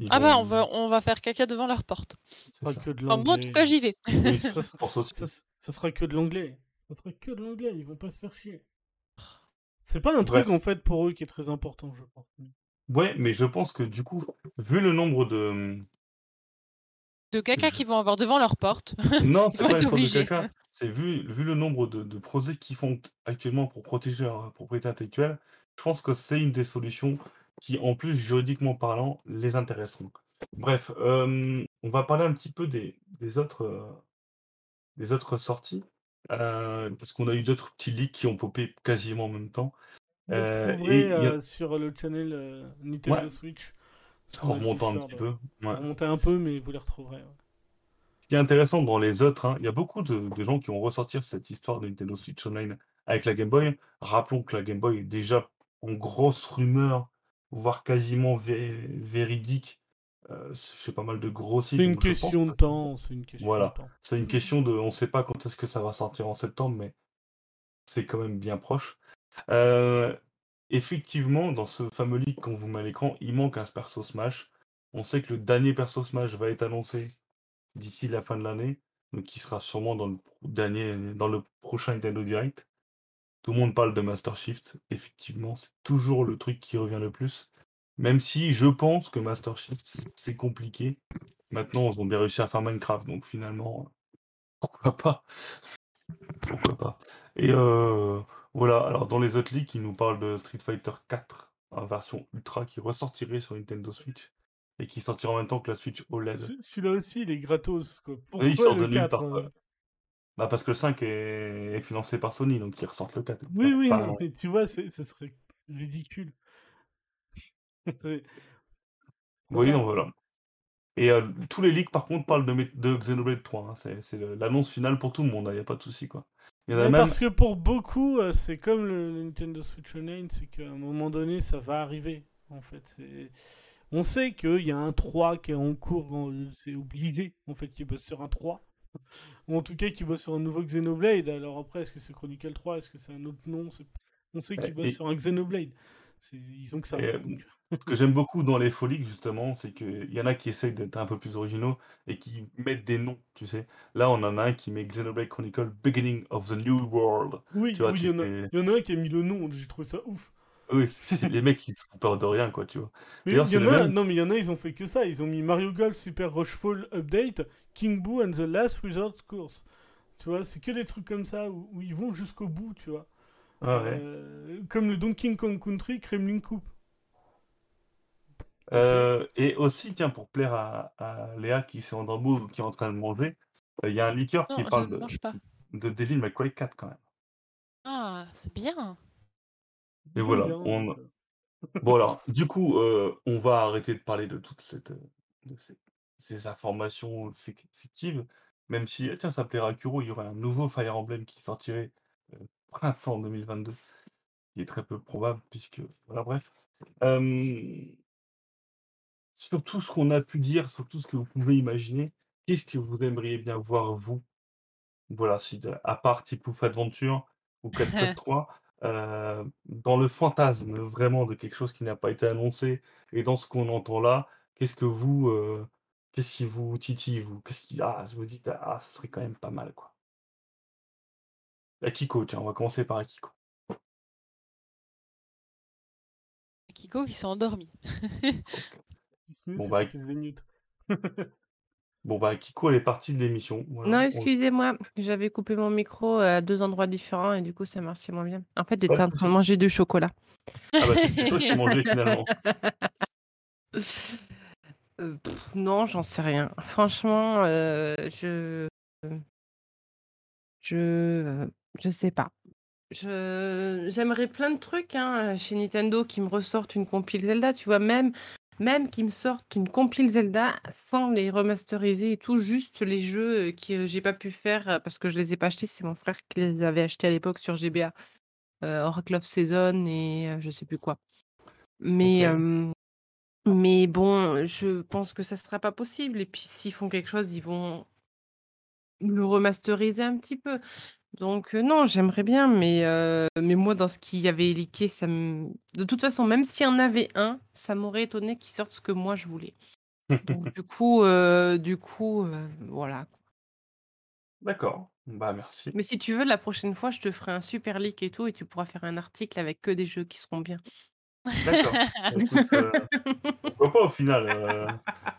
ils Ah bah on va, on va faire caca devant leur porte. Ça sera ça. que de Enfin, moi en tout cas j'y vais. Oui, [laughs] Ça, sera que de l'anglais. Ça sera que l'anglais, ils vont pas se faire chier. C'est pas un truc en fait pour eux qui est très important, je pense. Ouais, mais je pense que du coup, vu le nombre de. De caca Je- qu'ils vont avoir devant leur porte. [laughs] Non, c'est pas une sorte de caca. C'est vu, vu le nombre de, de projets qu'ils font actuellement pour protéger leur propriété intellectuelle, je pense que c'est une des solutions qui, en plus, juridiquement parlant, les intéresseront. Bref, euh, on va parler un petit peu des, des autres, euh, des autres sorties. euh, parce qu'on a eu d'autres petits leaks qui ont popé quasiment en même temps. Vous et a- sur le channel Nintendo Ouais. Switch. En remontant un petit peu. ouais. Remontez un peu, mais vous les retrouverez. ouais. Ce qui est intéressant dans les autres, hein, il y a beaucoup de, de gens qui ont ressorti cette histoire de Nintendo Switch Online avec la Game Boy. Rappelons que la Game Boy est déjà en grosse rumeur, voire quasiment vé- véridique euh, chez pas mal de gros sites. C'est une question de que- temps. C'est une question Voilà. de temps. C'est une question de. On ne sait pas quand est-ce que ça va sortir en septembre, mais c'est quand même bien proche. Euh, effectivement, dans ce fameux leak qu'on vous met à l'écran, il manque un perso Smash. On sait que le dernier perso Smash va être annoncé d'ici la fin de l'année, donc qui sera sûrement dans le dernier, dans le prochain Nintendo Direct. Tout le monde parle de Master Shift. Effectivement, c'est toujours le truc qui revient le plus. Même si je pense que Master Shift, c'est compliqué. Maintenant, ils ont bien réussi à faire Minecraft, donc finalement, pourquoi pas? Pourquoi pas? Et euh, voilà, alors dans les autres leaks, ils nous parlent de Street Fighter 4 en version Ultra qui ressortirait sur Nintendo Switch et qui sortira en même temps que la Switch OLED. Ce- Celui-là aussi, il est gratos. Quoi. Pourquoi il sort de le nulle 4 part. ouais. Bah parce que le 5 est, est financé par Sony, donc ils ressortent le 4. Oui, oui, non, mais tu vois, ce serait ridicule. [laughs] Oui, non, voilà. Et euh, tous les leaks, par contre, parlent de, de Xenoblade 3. hein. C'est l'annonce finale pour tout le monde, il n'y a pas de souci, quoi. Il y en a Ouais, même... Parce que pour beaucoup, euh, c'est comme le Nintendo Switch Online, c'est qu'à un moment donné, ça va arriver. En fait, on sait qu'il y a un 3 qui est en cours, c'est obligé en fait qu'il bosse sur un 3. Ou en tout cas qu'il bosse sur un nouveau Xenoblade. Alors après, est-ce que c'est Chronicle 3 Est-ce que c'est un autre nom? On sait qu'ils bossent et- sur un Xenoblade. Ils ont que ça. Et, euh, donc. [laughs] Ce que j'aime beaucoup dans les folies, justement, c'est qu'il y en a qui essayent d'être un peu plus originaux et qui mettent des noms, tu sais. Là, on en a un qui met Xenoblade Chronicle Beginning of the New World. Oui, vois, oui, il y, il y en a un qui a mis le nom, j'ai trouvé ça ouf. Oui, les mecs, ils sont peur de rien, quoi, tu vois. Mais il y en a, même- non mais il y en a, ils ont fait que ça. Ils ont mis Mario Golf Super Rushfall Update, King Boo and the Last Resort Course. Tu vois, c'est que des trucs comme ça où, où ils vont jusqu'au bout, tu vois. Ah ouais. Euh, comme le Donkey Kong Country Kremlin Coupe. Euh, et aussi, tiens, pour plaire à, à Léa qui s'est endormie ou qui est en train de manger, euh, il y a un liqueur Non, qui parle de, de Devil May Cry 4 quand même. Ah, c'est bien. Et voilà, on- Bon alors, du coup, euh, on va arrêter de parler de toutes cette, de ces, ces informations fic- fictives, même si, ah, tiens, ça plaira à Kuro, il y aurait un nouveau Fire Emblem qui sortirait euh, printemps 2022, qui est très peu probable, puisque, voilà, bref. Euh, sur tout ce qu'on a pu dire, sur tout ce que vous pouvez imaginer, qu'est-ce que vous aimeriez bien voir, vous? Voilà, si, à part Tipouf Adventure ou 4 Quest 3, euh, dans le fantasme vraiment de quelque chose qui n'a pas été annoncé et dans ce qu'on entend là, qu'est-ce que vous, euh, qu'est-ce qui vous titille, vous? Qu'est-ce qui, ah, je vous dis, ah, ce serait quand même pas mal, quoi. Akiko, tiens, on va commencer par Akiko. Kiko qui s'est endormi. 10 minutes, [laughs] Bon, bah, démute. [laughs] Bon, bah, Akiko, elle est partie de l'émission. voilà. Non, On- excusez-moi, j'avais coupé mon micro à deux endroits différents et du coup ça marchait moins bien. En fait, Pas j'étais de en train souci. de manger du chocolat. Ah bah, c'était toi qui mangeais finalement. [laughs] Euh, pff, non, j'en sais rien. Franchement, euh, je... Je... euh, Je sais pas. Je... J'aimerais plein de trucs hein, chez Nintendo qui me ressortent une compile Zelda, tu vois, même, même qui me sortent une compile Zelda sans les remasteriser et tout, juste les jeux euh, que j'ai pas pu faire euh, parce que je les ai pas achetés, c'est mon frère qui les avait achetés à l'époque sur GBA. Euh, Oracle of Season et euh, je sais plus quoi. Mais, euh, mais bon, je pense que ça sera pas possible. Et puis s'ils font quelque chose, ils vont le remasteriser un petit peu. Donc non, j'aimerais bien, mais, mais moi, dans ce qui avait leaké, ça me... de toute façon, même s'il y en avait un, ça m'aurait étonné qu'il sorte ce que moi je voulais. Donc [laughs] du coup, euh, du coup, voilà. D'accord. Bah, merci. Mais si tu veux, la prochaine fois, je te ferai un super leak et tout, et tu pourras faire un article avec que des jeux qui seront bien. D'accord. Bah, écoute, [laughs] heu, pourquoi pas au final, heu,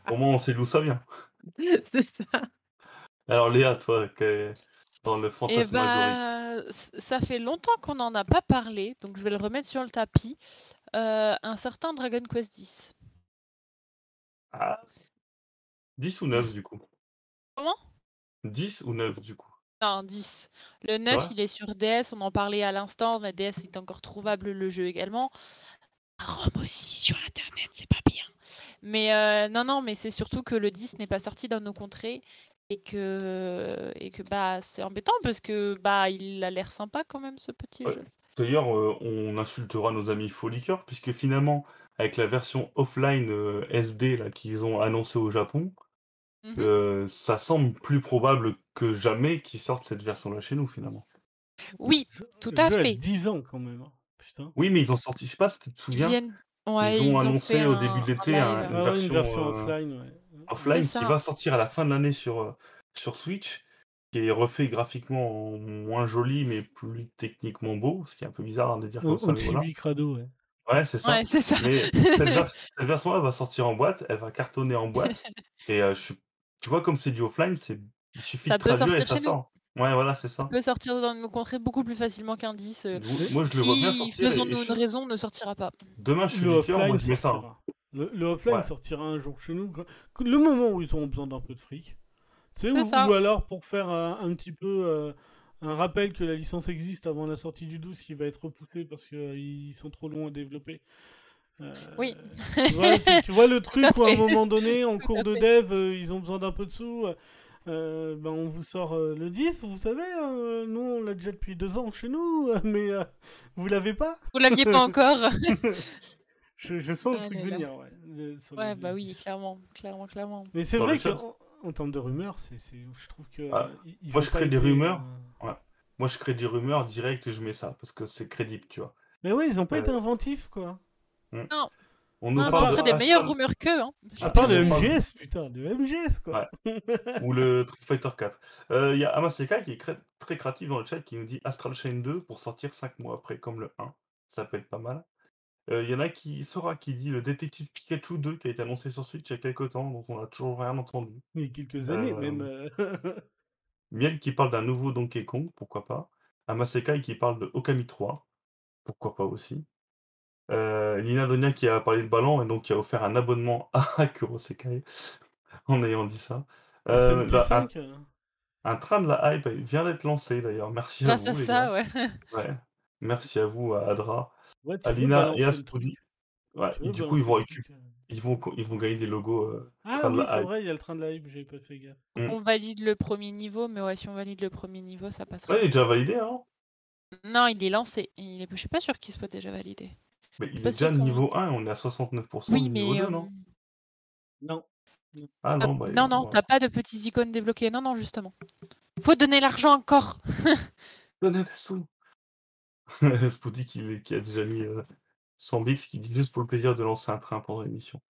au moins on sait d'où ça vient. C'est ça. Alors Léa, toi, que dans le Et fantasmagorie? bah, ç ça fait longtemps qu'on n'en a pas parlé, donc je vais le remettre sur le tapis. Heu, un certain Dragon Quest X. Ah. 10 ou 9 10. du coup? Comment? 10 ou 9 du coup? Non, 10. Le C'est 9, vrai? il est sur DS, on en parlait à l'instant, la DS est encore trouvable, le jeu également. ROM aussi sur internet, c'est pas bien. Mais heu, non, non, mais c'est surtout que le 10 n'est pas sorti dans nos contrées et que et que, bah, c'est embêtant parce que, bah, il a l'air sympa quand même ce petit Ouais. jeu. D'ailleurs, heu, on insultera nos amis Folicoeur puisque finalement, avec la version offline, heu, SD là qu'ils ont annoncée au Japon, Mmh mh. heu, ça semble plus probable que jamais qu'ils sortent cette version-là chez nous finalement. Oui, tout à fait. 10 ans quand même, hein. Putain. Oui, mais ils ont sorti je sais pas si tu te Ils souviens, viennent ouais, ils ont ils ont annoncé au un début de l'été un live. une Ah ouais, une version, offline, ouais. Offline qui ça. va sortir à la fin de l'année sur, heu, sur Switch, qui est refait graphiquement en moins joli, mais plus techniquement beau, ce qui est un peu bizarre, de dire comme ça, au mais voilà. crado, ouais. Ouais, c'est ça. Ouais, c'est ça. Mais cette [laughs] vers cette version-là va sortir en boîte, elle va cartonner en boîte [laughs] et heu, je suis tu vois comme c'est du offline, c'est il suffit de Ça traduire et sortir ça sort. Ouais, voilà, c'est Ça ça. peut sortir dans nos contrées beaucoup plus facilement qu'un 10, heu, Mo Mais moi, je le vois bien sortir faisons-nous une je raison, ne sortira pas. demain, je suis Le liqueur, moi offline je mets ça, hein. Le le offline Ouais. sortira un jour chez nous, le moment où ils auront besoin d'un peu de fric. Tu sais, C'est ou ou alors pour faire, un petit peu, heu, un rappel que la licence existe avant la sortie du 12 qui va être repoussé parce qu'ils sont trop longs à développer. Heu, Oui. tu vois tu tu vois le [laughs] truc où à un moment donné, en cours de dev, heu, ils ont besoin d'un peu de sous, ben, on vous sort, le 10, vous savez, heu, nous on l'a déjà depuis 2 ans chez nous, [laughs] mais vous l'avez pas? Vous l'aviez pas [laughs] encore. Je je sens le Ah truc là là. venir, ouais, le sur le Ouais, bah oui, 10. clairement, clairement, clairement. Mais c'est vrai qu'en en termes de rumeurs, c'est c'est je trouve que, Ah, ils moi ont je crée des été, rumeurs ouais, moi je crée des rumeurs direct et je mets ça parce que c'est crédible, tu vois? Mais ouais, ils ont pas été Heu inventifs, quoi. Mmh. Non. On nous Non, parle de des meilleures Astral rumeurs qu'eux, hein. Je à part désolée. MGS, putain, le MGS, quoi. Ouais. [laughs] Ou le Street Fighter 4. Heu, il y a Amasekai qui est cré très créatif dans le chat qui nous dit: «Astral Chain 2 pour sortir 5 mois après comme le 1». Ça peut être pas mal. Il y en a qui Sora qui dit: «Le détective Pikachu 2» qui a été annoncé sur Switch il y a quelque temps, dont on a toujours rien entendu. Il y a quelques années même. [laughs] Miel qui parle d'un nouveau Donkey Kong, pourquoi pas. Amasekai qui parle de Okami 3, pourquoi pas aussi. Lina Donia qui a parlé de ballon et donc qui a offert un abonnement à Kurosekai [laughs] en ayant dit ça. Heu, là, un SMT5, heu. un train de la hype vient d'être lancé d'ailleurs, merci à Grâce à vous les gars. ça, ouais. Ouais, merci à vous, à Adra, Ouais, à Lina et à. Ouais, et du coup ils vont heu. ils vont ils vont gagner des logos, heu, Ah oui, c'est vrai, il y a le train de la hype, j'avais pas fait gaffe. Mmh. On valide le 1er niveau, mais ouais, si on valide le 1er niveau, ça passera. Ouais, il est déjà validé, hein? Non, il est lancé. Il est je suis pas sûre qu'il soit déjà validé. Mais il est déjà qu'on niveau 1 et on est à 69 Oui, du niveau mais 2, hem non? Non. Ah Ah non, bah, non, non, bon tu as alors. pas de petites icônes débloquées. Non, non, justement. Faut donner l'argent encore. [laughs] Donnez des sous! [laughs] Spoody qui a déjà mis, heu, 100 bits, qui dit: «Juste pour le plaisir de lancer un train pendant l'émission».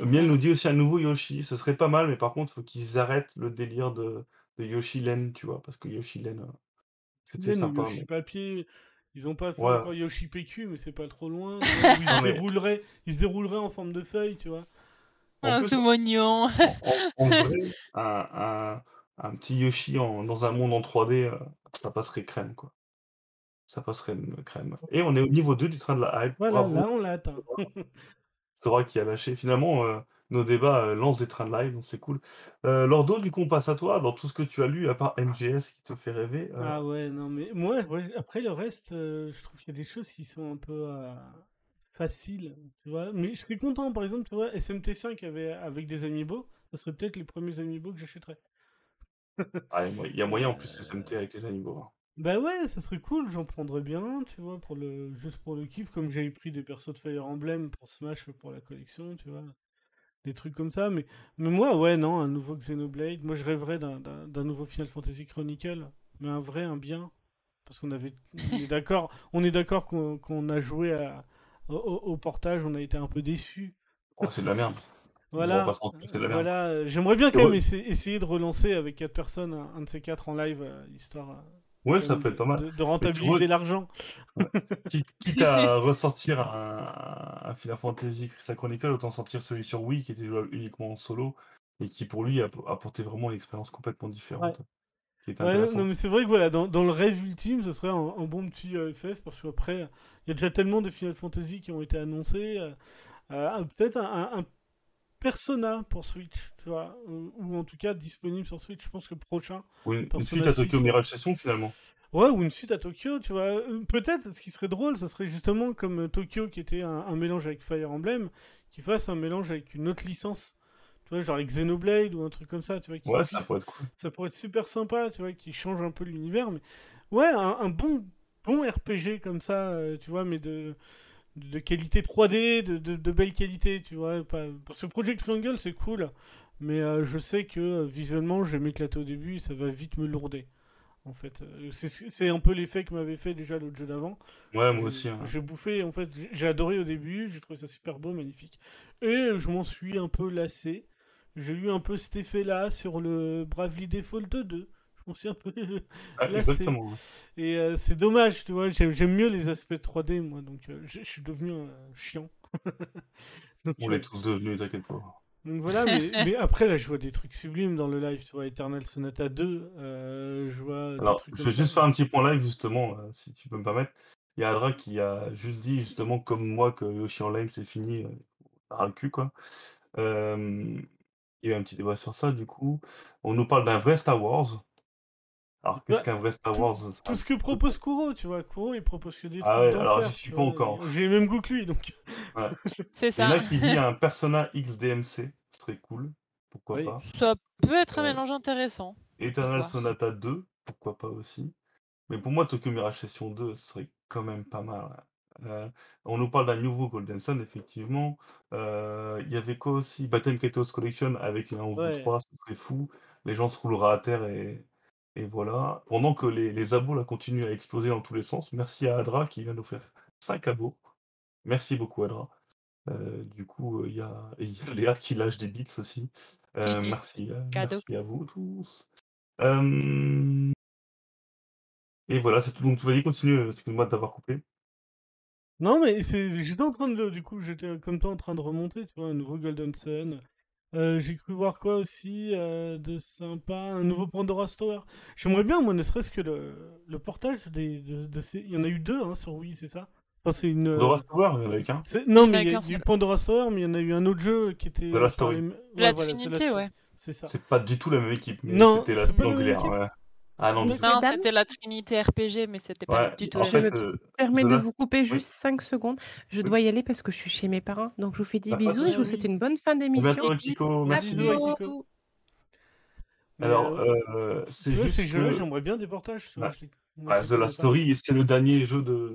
Miel ça. nous dit aussi un nouveau Yoshi, ce serait pas mal, mais par contre, faut qu'ils arrêtent le délire de de Yoshi Len, tu vois? Parce que Yoshi Len, heu, c'était sympa, Yoshi mais Papier, ils ont pas fait Ouais. encore Yoshi PQ, mais c'est pas trop loin, tu vois? [laughs] Où il Non se mais déroulerait il se déroulerait en forme de feuille, tu vois? en Ah, plus, c'est mignon. en en en vrai, [laughs] un un un petit Yoshi en dans un monde en 3D, heu, ça passerait crème, quoi. Ça passerait, mmh, crème. Et on est au niveau 2 du train de la hype, Voilà, bravo là, on l'a atteint. Sora qui a lâché. Finalement, heu, nos débats, heu, lancent des trains de live, donc c'est cool. Heu, Lordo, du coup, on passe à toi. Dans tout ce que tu as lu, à part MGS qui te fait rêver, Ah ouais, non, mais moi, après le reste, je trouve qu'il y a des choses qui sont un peu, faciles, tu vois? Mais je serais content, par exemple, tu vois, SMT5 avait avec des amiibo, ça serait peut-être les premiers amiibo que j'achèterais. Ah, il y a y moyen en plus [laughs] SMT avec les amiibo, hein. Bah ouais, ça serait cool, j'en prendrais bien, tu vois? Pour le juste pour le kiff, comme j'avais pris des persos de Fire Emblem pour Smash, pour la collection, tu vois? Des trucs comme ça, mais mais moi, ouais, non, un nouveau Xenoblade, moi je rêverais d'un nouveau Final Fantasy Chronicle, mais un vrai, un bien. Parce qu'on avait on est d'accord on est d'accord qu'on a joué à au portage, on a été un peu déçus. Oh, c'est de la merde. Voilà, voilà. J'aimerais bien quand même essayer, de relancer avec quatre personnes un, un de ces quatre en live, euh, histoire euh, Ouais, ça peut être pas mal. de- de rentabiliser l'argent. [laughs] Quitte, quitte à ressortir un, un Final Fantasy Crystal Chronicle, autant sortir celui sur Wii qui était jouable uniquement en solo et qui pour lui app- apportait vraiment une expérience complètement différente. Ouais, non, mais c'est vrai que voilà, dans, dans le rêve ultime, ce serait un, un bon petit euh, FF parce qu'après, il y a déjà tellement de Final Fantasy qui ont été annoncés. euh, euh, Peut-être un Persona pour Switch, tu vois, ou, ou en tout cas disponible sur Switch. Je pense que prochain. Ou une, suite à Tokyo 6, Mirage Session finalement. Ouais, ou une suite à Tokyo, tu vois. Euh, Peut-être, ce qui serait drôle, ce serait justement comme euh, Tokyo qui était un, un mélange avec Fire Emblem, qui fasse un mélange avec une autre licence. Tu vois, genre avec Xenoblade ou un truc comme ça, tu vois. qui Ouais, ça pourrait être cool. ça pourrait être super sympa, tu vois, qui change un peu l'univers. Mais ouais, un, un bon, bon RPG comme ça, euh, tu vois, mais de, de qualité 3D, de, de, de belle qualité, tu vois. Pas... Parce que Project Triangle, c'est cool, mais euh, je sais que euh, visuellement, je vais m'éclater au début et ça va vite me lourder. En fait, Euh, c'est un peu l'effet que m'avait fait déjà l'autre jeu d'avant. Ouais, moi aussi. hein. J'ai bouffé, en fait, j'ai- j'ai adoré au début, j'ai trouvé ça super beau, magnifique. Et je m'en suis un peu lassé. J'ai eu un peu cet effet-là sur le Bravely Default 2. M'en suis un peu. Ah, là, exactement. Et euh, c'est dommage, tu vois, j'aime j'aime mieux les aspects 3D, moi, donc euh, je je suis devenu euh, chiant. [laughs] donc, On euh, l'est tous devenus, t'inquiète pas. donc voilà, mais, [laughs] mais après, là, je vois des trucs sublimes dans le live, tu vois, Eternal Sonata 2, euh, je vois des Alors, trucs je vais ça. juste faire un petit point live, justement, euh, si tu peux me permettre. Il y a Adra qui a juste dit, justement, comme moi, que Yoshi en live, c'est fini. Euh, ras le cul, quoi. Euh, il y a eu un petit débat sur ça, du coup. On nous parle d'un vrai Star Wars. Alors, qu'est-ce Bah, qu'un vrai Star tout- Wars ça- Tout ce que propose Kuro, tu vois, Kuro, il propose que des trucs Ah ouais, alors j'y suis pas encore. J'ai le même goût que lui, donc... [laughs] C'est Il y en a ça. qui dit un Persona XDMC, ce serait cool. Pourquoi Oui. pas? Ça peut être un Ouais. mélange intéressant. Eternal. Sonata 2, pourquoi pas aussi. Mais pour moi, Tokyo Mirage Session 2 ce serait quand même pas mal. Euh, on nous parle d'un nouveau Golden Sun, effectivement. Euh, Il y avait quoi aussi? Battle Kratos Collection avec un 11 Ouais. 3, ce serait fou. Les gens se rouleraient à terre et, et voilà. Pendant que les, les abos là, continuent à exploser dans tous les sens. Merci à Adra qui vient nous faire 5 abos. Merci beaucoup, Adra. Euh, du coup, euh, il y, a, [laughs] y Léa qui lâche des bits aussi. Euh, merci, euh, Cadeau. merci à vous tous. Euh, Et voilà, c'est tout. Donc, tu vas y continuer, excuse-moi de t'avoir coupé. Non, mais c'est... j'étais en train de... Du coup, j'étais comme toi en train de remonter, tu vois, un nouveau Golden Sun. Euh, j'ai cru voir quoi aussi euh, de sympa Un nouveau Pandora Tower. J'aimerais bien, moi, ne serait-ce que le, le portage des, de, de ces... Il y en a eu deux hein, sur Wii, c'est ça? Enfin, c'est une... euh, Tower, il y en a qu'un. c'est- Non, Il y en a mais il y a, qu'un eu seul. Pandora Tower, mais il y en a eu un autre jeu qui était... The Last par Story. les- ouais, La voilà, Trinité, ouais. C'est ça. C'est pas du tout la même équipe, mais Non, c'était la la équipe. Ouais. Ah non, du Mais- tout. Non, c'était la Trinité RPG, mais c'était pas Ouais, du tout en la Je fait, me euh, permets The de Last- vous couper juste 5 secondes. Je Oui. dois y aller parce que je suis chez mes parents. Donc je vous fais des Bah, de bisous et je vous souhaite une bonne fin d'émission. Merci. Bisous. Mais, Alors, euh, euh, c'est juste que j'aimerais bien des portages. moi, bah, je The Last. Story, c'est le dernier jeu de,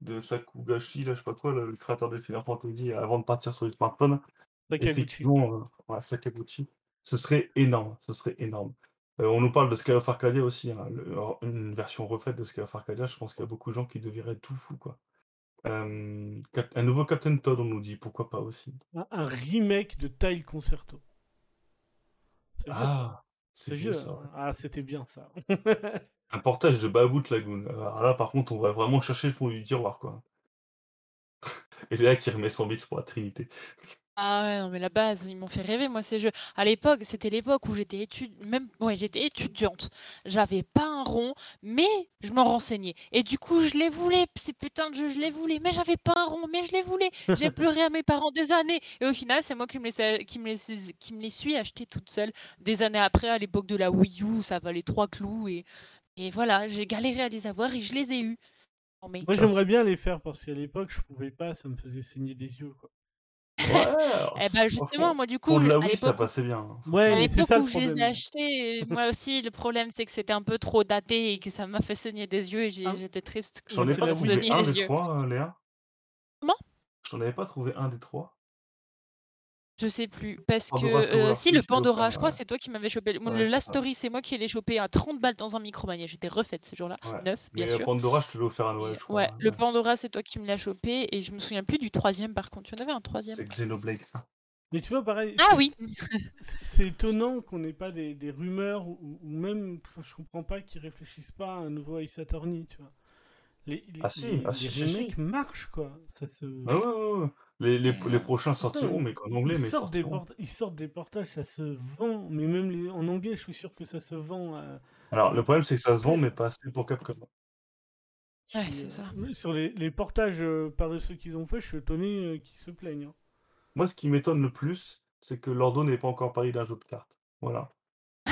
de Sakugashi, là, je sais pas quoi, le créateur de Final Fantasy, avant de partir sur les smartphones. Sakaguchi. Effectivement, euh, ouais, Sakaguchi. Ce serait énorme, ce serait énorme. Euh, on nous parle de Sky of Arcadia aussi, hein, le- une version refaite de Sky of Arcadia. Je pense qu'il y a beaucoup de gens qui deviendraient tout fou, quoi. Euh, un nouveau Captain Todd, on nous dit, pourquoi pas aussi. Un, remake de Tile Concerto. C'est vieux, ça. Ah, c'est vieux ça. ouais. hein. Ah, c'était bien ça. [laughs] Un portage de Babout Lagoon. Alors là, par contre, on va vraiment chercher le fond du tiroir, quoi. [laughs] Et là qui remet 100 bits pour la Trinité. Ah ouais, non, mais la base, ils m'ont fait rêver, moi, ces jeux. À l'époque, c'était l'époque où j'étais étud... même... ouais, j'étais étudiante. J'avais pas un rond, mais je m'en renseignais. Et du coup, je les voulais, ces putains de jeux, je les voulais, mais j'avais pas un rond, mais je les voulais. J'ai pleuré à mes parents des années. Et au final, c'est moi qui me les, qui me les... qui me les suis achetés toute seule. Des années après, à l'époque de la Wii U, ça valait trois clous. Et, et voilà, j'ai galéré à les avoir et je les ai eus. Non, mais... Moi, j'aimerais bien les faire parce qu'à l'époque, je pouvais pas, ça me faisait saigner des yeux. Quoi. Ouais, alors, Eh ben justement, moi, du coup, Pour de la Wii, ça passait bien. Ouais, À l'époque où je les ai achetés, moi aussi, le problème c'est que c'était un peu trop daté et que ça m'a fait saigner des yeux et j'ai- Ah. j'étais triste. que J'en ai pas trouvé un des yeux. trois, Léa. Comment? J'en avais pas trouvé un des trois. Je sais plus. Parce que. Euh, si, le tu le Pandora, faire, je crois, ouais. c'est toi qui m'avais chopé. le- Ouais, le Last. Story, c'est moi qui l'ai chopé à 30 balles dans un Micromania. J'étais refaite ce jour-là. Ouais. Neuf, bien Mais sûr. Pandora, je te l'ai offert à Noël, je crois. ouais, hein, le. Pandora, c'est toi qui me l'as chopé. Et je me souviens plus du troisième par contre. Il y en avait un troisième. C'est Xenoblade 1. Mais tu vois, pareil. Ah c'est- oui [laughs] c'est- étonnant qu'on n'ait pas des, des rumeurs ou, ou même. Enfin, je comprends pas qu'ils réfléchissent pas à un nouveau Ace Attorney, tu vois. Les, les, Ah si, les- ah les si, si, remakes si. marchent, quoi. Ça se. Bah ouais, ouais, ouais. Les, les, les prochains sortiront, mais qu'en anglais, ils mais sortent, des ils sortent des portages, ça se vend. Mais même les- en anglais, je suis sûr que ça se vend. à- Alors, le problème, c'est que ça se vend, mais pas assez pour Capcom. Ouais, c'est euh, ça. oui, Sur les, les portages euh, par ceux qu'ils ont fait, je suis étonné euh, qu'ils se plaignent. hein. Moi, ce qui m'étonne le plus, c'est que Lordo n'ait pas encore parlé d'un jeu de cartes. Voilà.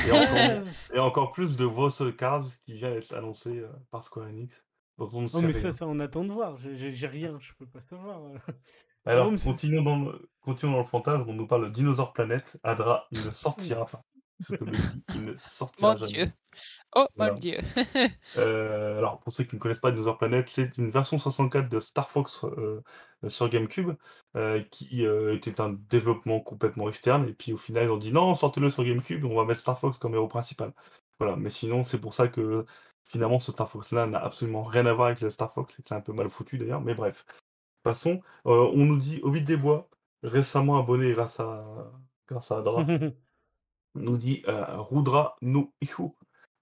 Et [laughs] encore, et encore plus de Vossel Cards qui vient d'être annoncé euh, par Square Enix. Dont on ne Oh, sait mais rien. ça, ça, on attend de voir. J'ai- J'ai j'ai rien, je peux pas savoir. [laughs] Alors, Non, continuons dans, le, continuons dans le fantasme. On nous parle de Dinosaur Planet. Adra, il ne sortira pas. Je te le dis, il ne sortira Mon jamais. dieu. Oh Voilà. mon dieu. Euh, [laughs] alors, pour ceux qui ne connaissent pas Dinosaur Planet, c'est une version 64 de Star Fox euh, sur GameCube euh, qui euh, était un développement complètement externe. Et puis au final, ils ont dit non, sortez-le sur GameCube, on va mettre Star Fox comme héros principal. Voilà, mais sinon, c'est pour ça que finalement, ce Star Fox-là n'a absolument rien à voir avec le Star Fox et que c'est un peu mal foutu d'ailleurs. Mais bref, passons. Euh, on nous dit Ovid des Bois, récemment abonné grâce à, grâce à Adra [laughs] nous dit euh, Rudra no Ihu.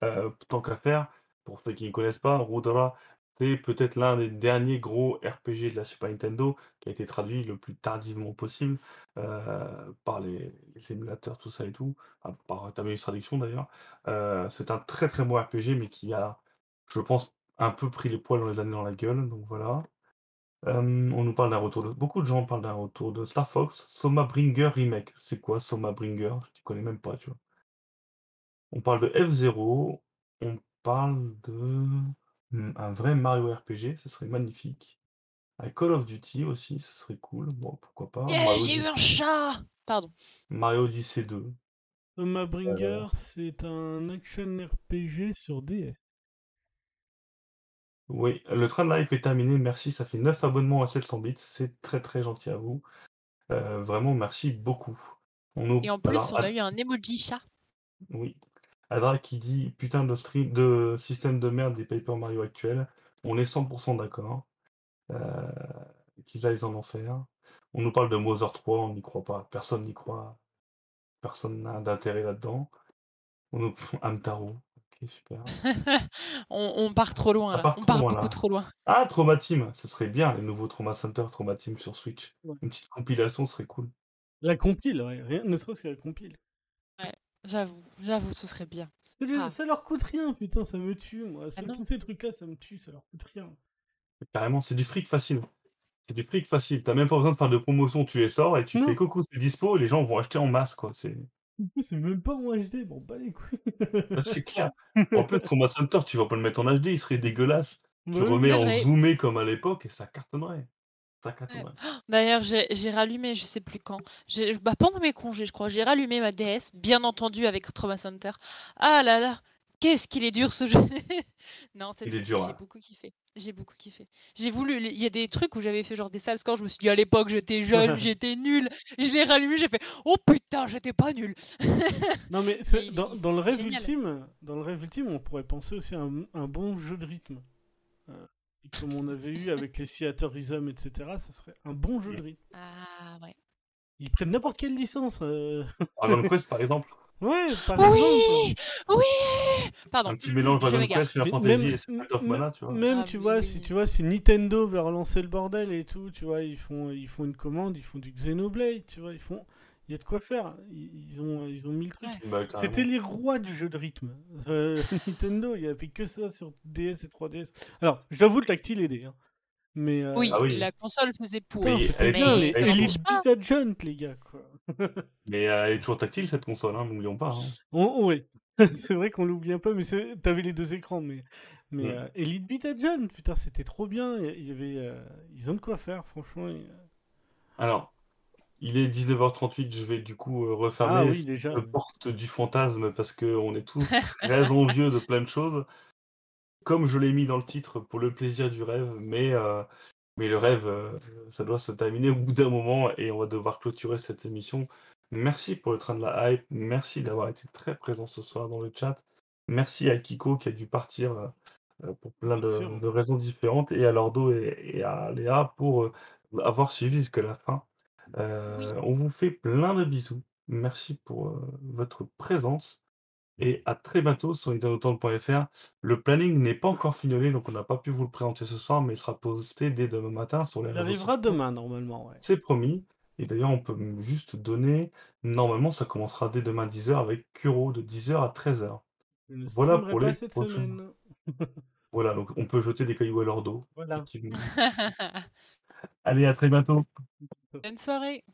Euh, tant qu'à faire, pour ceux qui ne connaissent pas, Rudra, c'est peut-être l'un des derniers gros RPG de la Super Nintendo qui a été traduit le plus tardivement possible euh, par les, les émulateurs, tout ça et tout, par Tameus Traduction d'ailleurs. Euh, c'est un très très bon RPG, mais qui a, je pense, un peu pris les poils dans les années dans la gueule, donc voilà. Euh, on nous parle d'un retour de. Beaucoup de gens parlent d'un retour de Star Fox. Soma Bringer Remake. C'est quoi Soma Bringer? Je ne connais même pas, tu vois. On parle de F0. On parle de. hmm, Un vrai Mario RPG, ce serait magnifique. Un Call of Duty aussi, ce serait cool. Bon, pourquoi pas. Yeah, j'ai eu un chat Pardon. Mario Odyssey 2. Thomas Bringer, c'est un action RPG sur DS. Oui, le train de live est terminé. Merci, ça fait 9 abonnements à 700 bits. C'est très très gentil à vous. Euh, vraiment, merci beaucoup. On nous... Et en plus, alors, on Ad- a eu un emoji chat. Oui. Adra qui dit putain de stream de système de merde des Paper Mario actuels. On est 100% d'accord. Euh, qu'ils aillent en enfer. On nous parle de Mother 3, on n'y croit pas. Personne n'y croit. Personne n'a d'intérêt là-dedans. On nous [laughs] Amtaro. Ok, super. [laughs] on, on part trop loin Ça là. part On trop part loin, beaucoup là. trop loin. Ah, Trauma Team, ce serait bien, les nouveaux Trauma Center, Trauma Team sur Switch. Ouais. Une petite compilation serait cool. La compile, ouais, rien, ne serait-ce que la compile. J'avoue, j'avoue, ce serait bien. Ça, leur- Ah. ça leur coûte rien, putain, ça me tue, moi. Ah tous ces trucs-là, ça me tue, ça leur coûte rien. Carrément, c'est du fric facile. C'est du fric facile. T'as même pas besoin de faire de promotion, tu les sors et tu Non. fais coucou, c'est dispo, et les gens vont acheter en masse, quoi. C'est C'est même pas en HD, bon, pas les couilles. Bah, c'est [laughs] clair. En plus, Trauma Center, tu vas pas le mettre en HD, il serait dégueulasse. Tu Ouais, remets en zoomé comme à l'époque et ça cartonnerait. Ça cartonnerait. D'ailleurs, j'ai rallumé, je sais plus quand. Bah, pendant mes congés, je crois, j'ai rallumé ma DS, bien entendu avec Trauma Center. Ah là là, qu'est-ce qu'il est dur ce jeu? [laughs] Non, cette Il est fois-ci, dur, j'ai hein. beaucoup kiffé. J'ai beaucoup kiffé. J'ai voulu, il y a des trucs où j'avais fait genre des sales scores, je me suis dit à l'époque j'étais jeune, [laughs] j'étais nul. Je l'ai rallumé, j'ai fait oh putain, j'étais pas nul. [laughs] Non, mais c'est- dans, le rêve génial. ultime, dans le rêve ultime, on pourrait penser aussi à un, un bon jeu de rythme. Euh, comme on avait eu avec les Theater Rhythm, etc., ça serait un bon jeu de rythme. Ah ouais. Ils prennent n'importe quelle licence. euh. Dragon Quest, par exemple. Ouais, par exemple. Oui, oui. Pardon. Un petit mélange je Dragon. Quest, Final Fantasy même- et Secret of Mana, tu vois. Même, Ah tu oui, vois, oui, si oui. tu vois, si Nintendo veut relancer le bordel et tout, tu vois, ils font, ils font une commande, ils font du Xenoblade, tu vois, ils font, il y a de quoi faire. Ils, ont, ils ont mis le truc. Ouais. Bah. C'était les rois du jeu de rythme. Euh, [laughs] Nintendo, il y avait que ça sur DS et 3DS. Alors, j'avoue, le tactile aidait, hein. Mais euh, Oui, Ah oui. la console faisait pour. putain, Oui, elle bien, les elle Elite Beat les gars, quoi. [laughs] Mais euh, elle est toujours tactile, cette console, hein, n'oublions pas. hein. Oh, ouais. [laughs] c'est vrai qu'on l'oublie un peu, mais t'avais les deux écrans. Mais, mais euh, Elite Beat Agent, putain, c'était trop bien. Il y- avait, euh, ils ont de quoi faire, franchement. et, Alors, il est 19h38, je vais du coup refermer Ah oui, porte du fantasme parce qu'on est tous [laughs] très envieux de plein de choses. Comme je l'ai mis dans le titre, pour le plaisir du rêve, mais, mais le rêve, euh, ça doit se terminer au bout d'un moment et on va devoir clôturer cette émission. Merci pour le train de la hype, merci d'avoir été très présent ce soir dans le chat. Merci à Kiko qui a dû partir euh, pour plein de, raisons différentes et à Lordo et, et à Léa pour euh, avoir suivi jusqu'à la fin. Euh, on vous fait plein de bisous. Merci pour votre présence. Et à très bientôt sur nintendo.fr. Le planning n'est pas encore finalisé, donc on n'a pas pu vous le présenter ce soir, mais il sera posté dès demain matin sur les Il réseaux arrivera sociaux. demain, normalement, ouais. C'est promis. Et d'ailleurs, on peut juste donner. Normalement, ça commencera dès demain 10h avec Kuro de 10h à 13h. Je ne Voilà pour les semaine. [laughs] Voilà, donc on peut jeter des cailloux à leur dos. Voilà. [laughs] Allez, à très bientôt. Bonne soirée.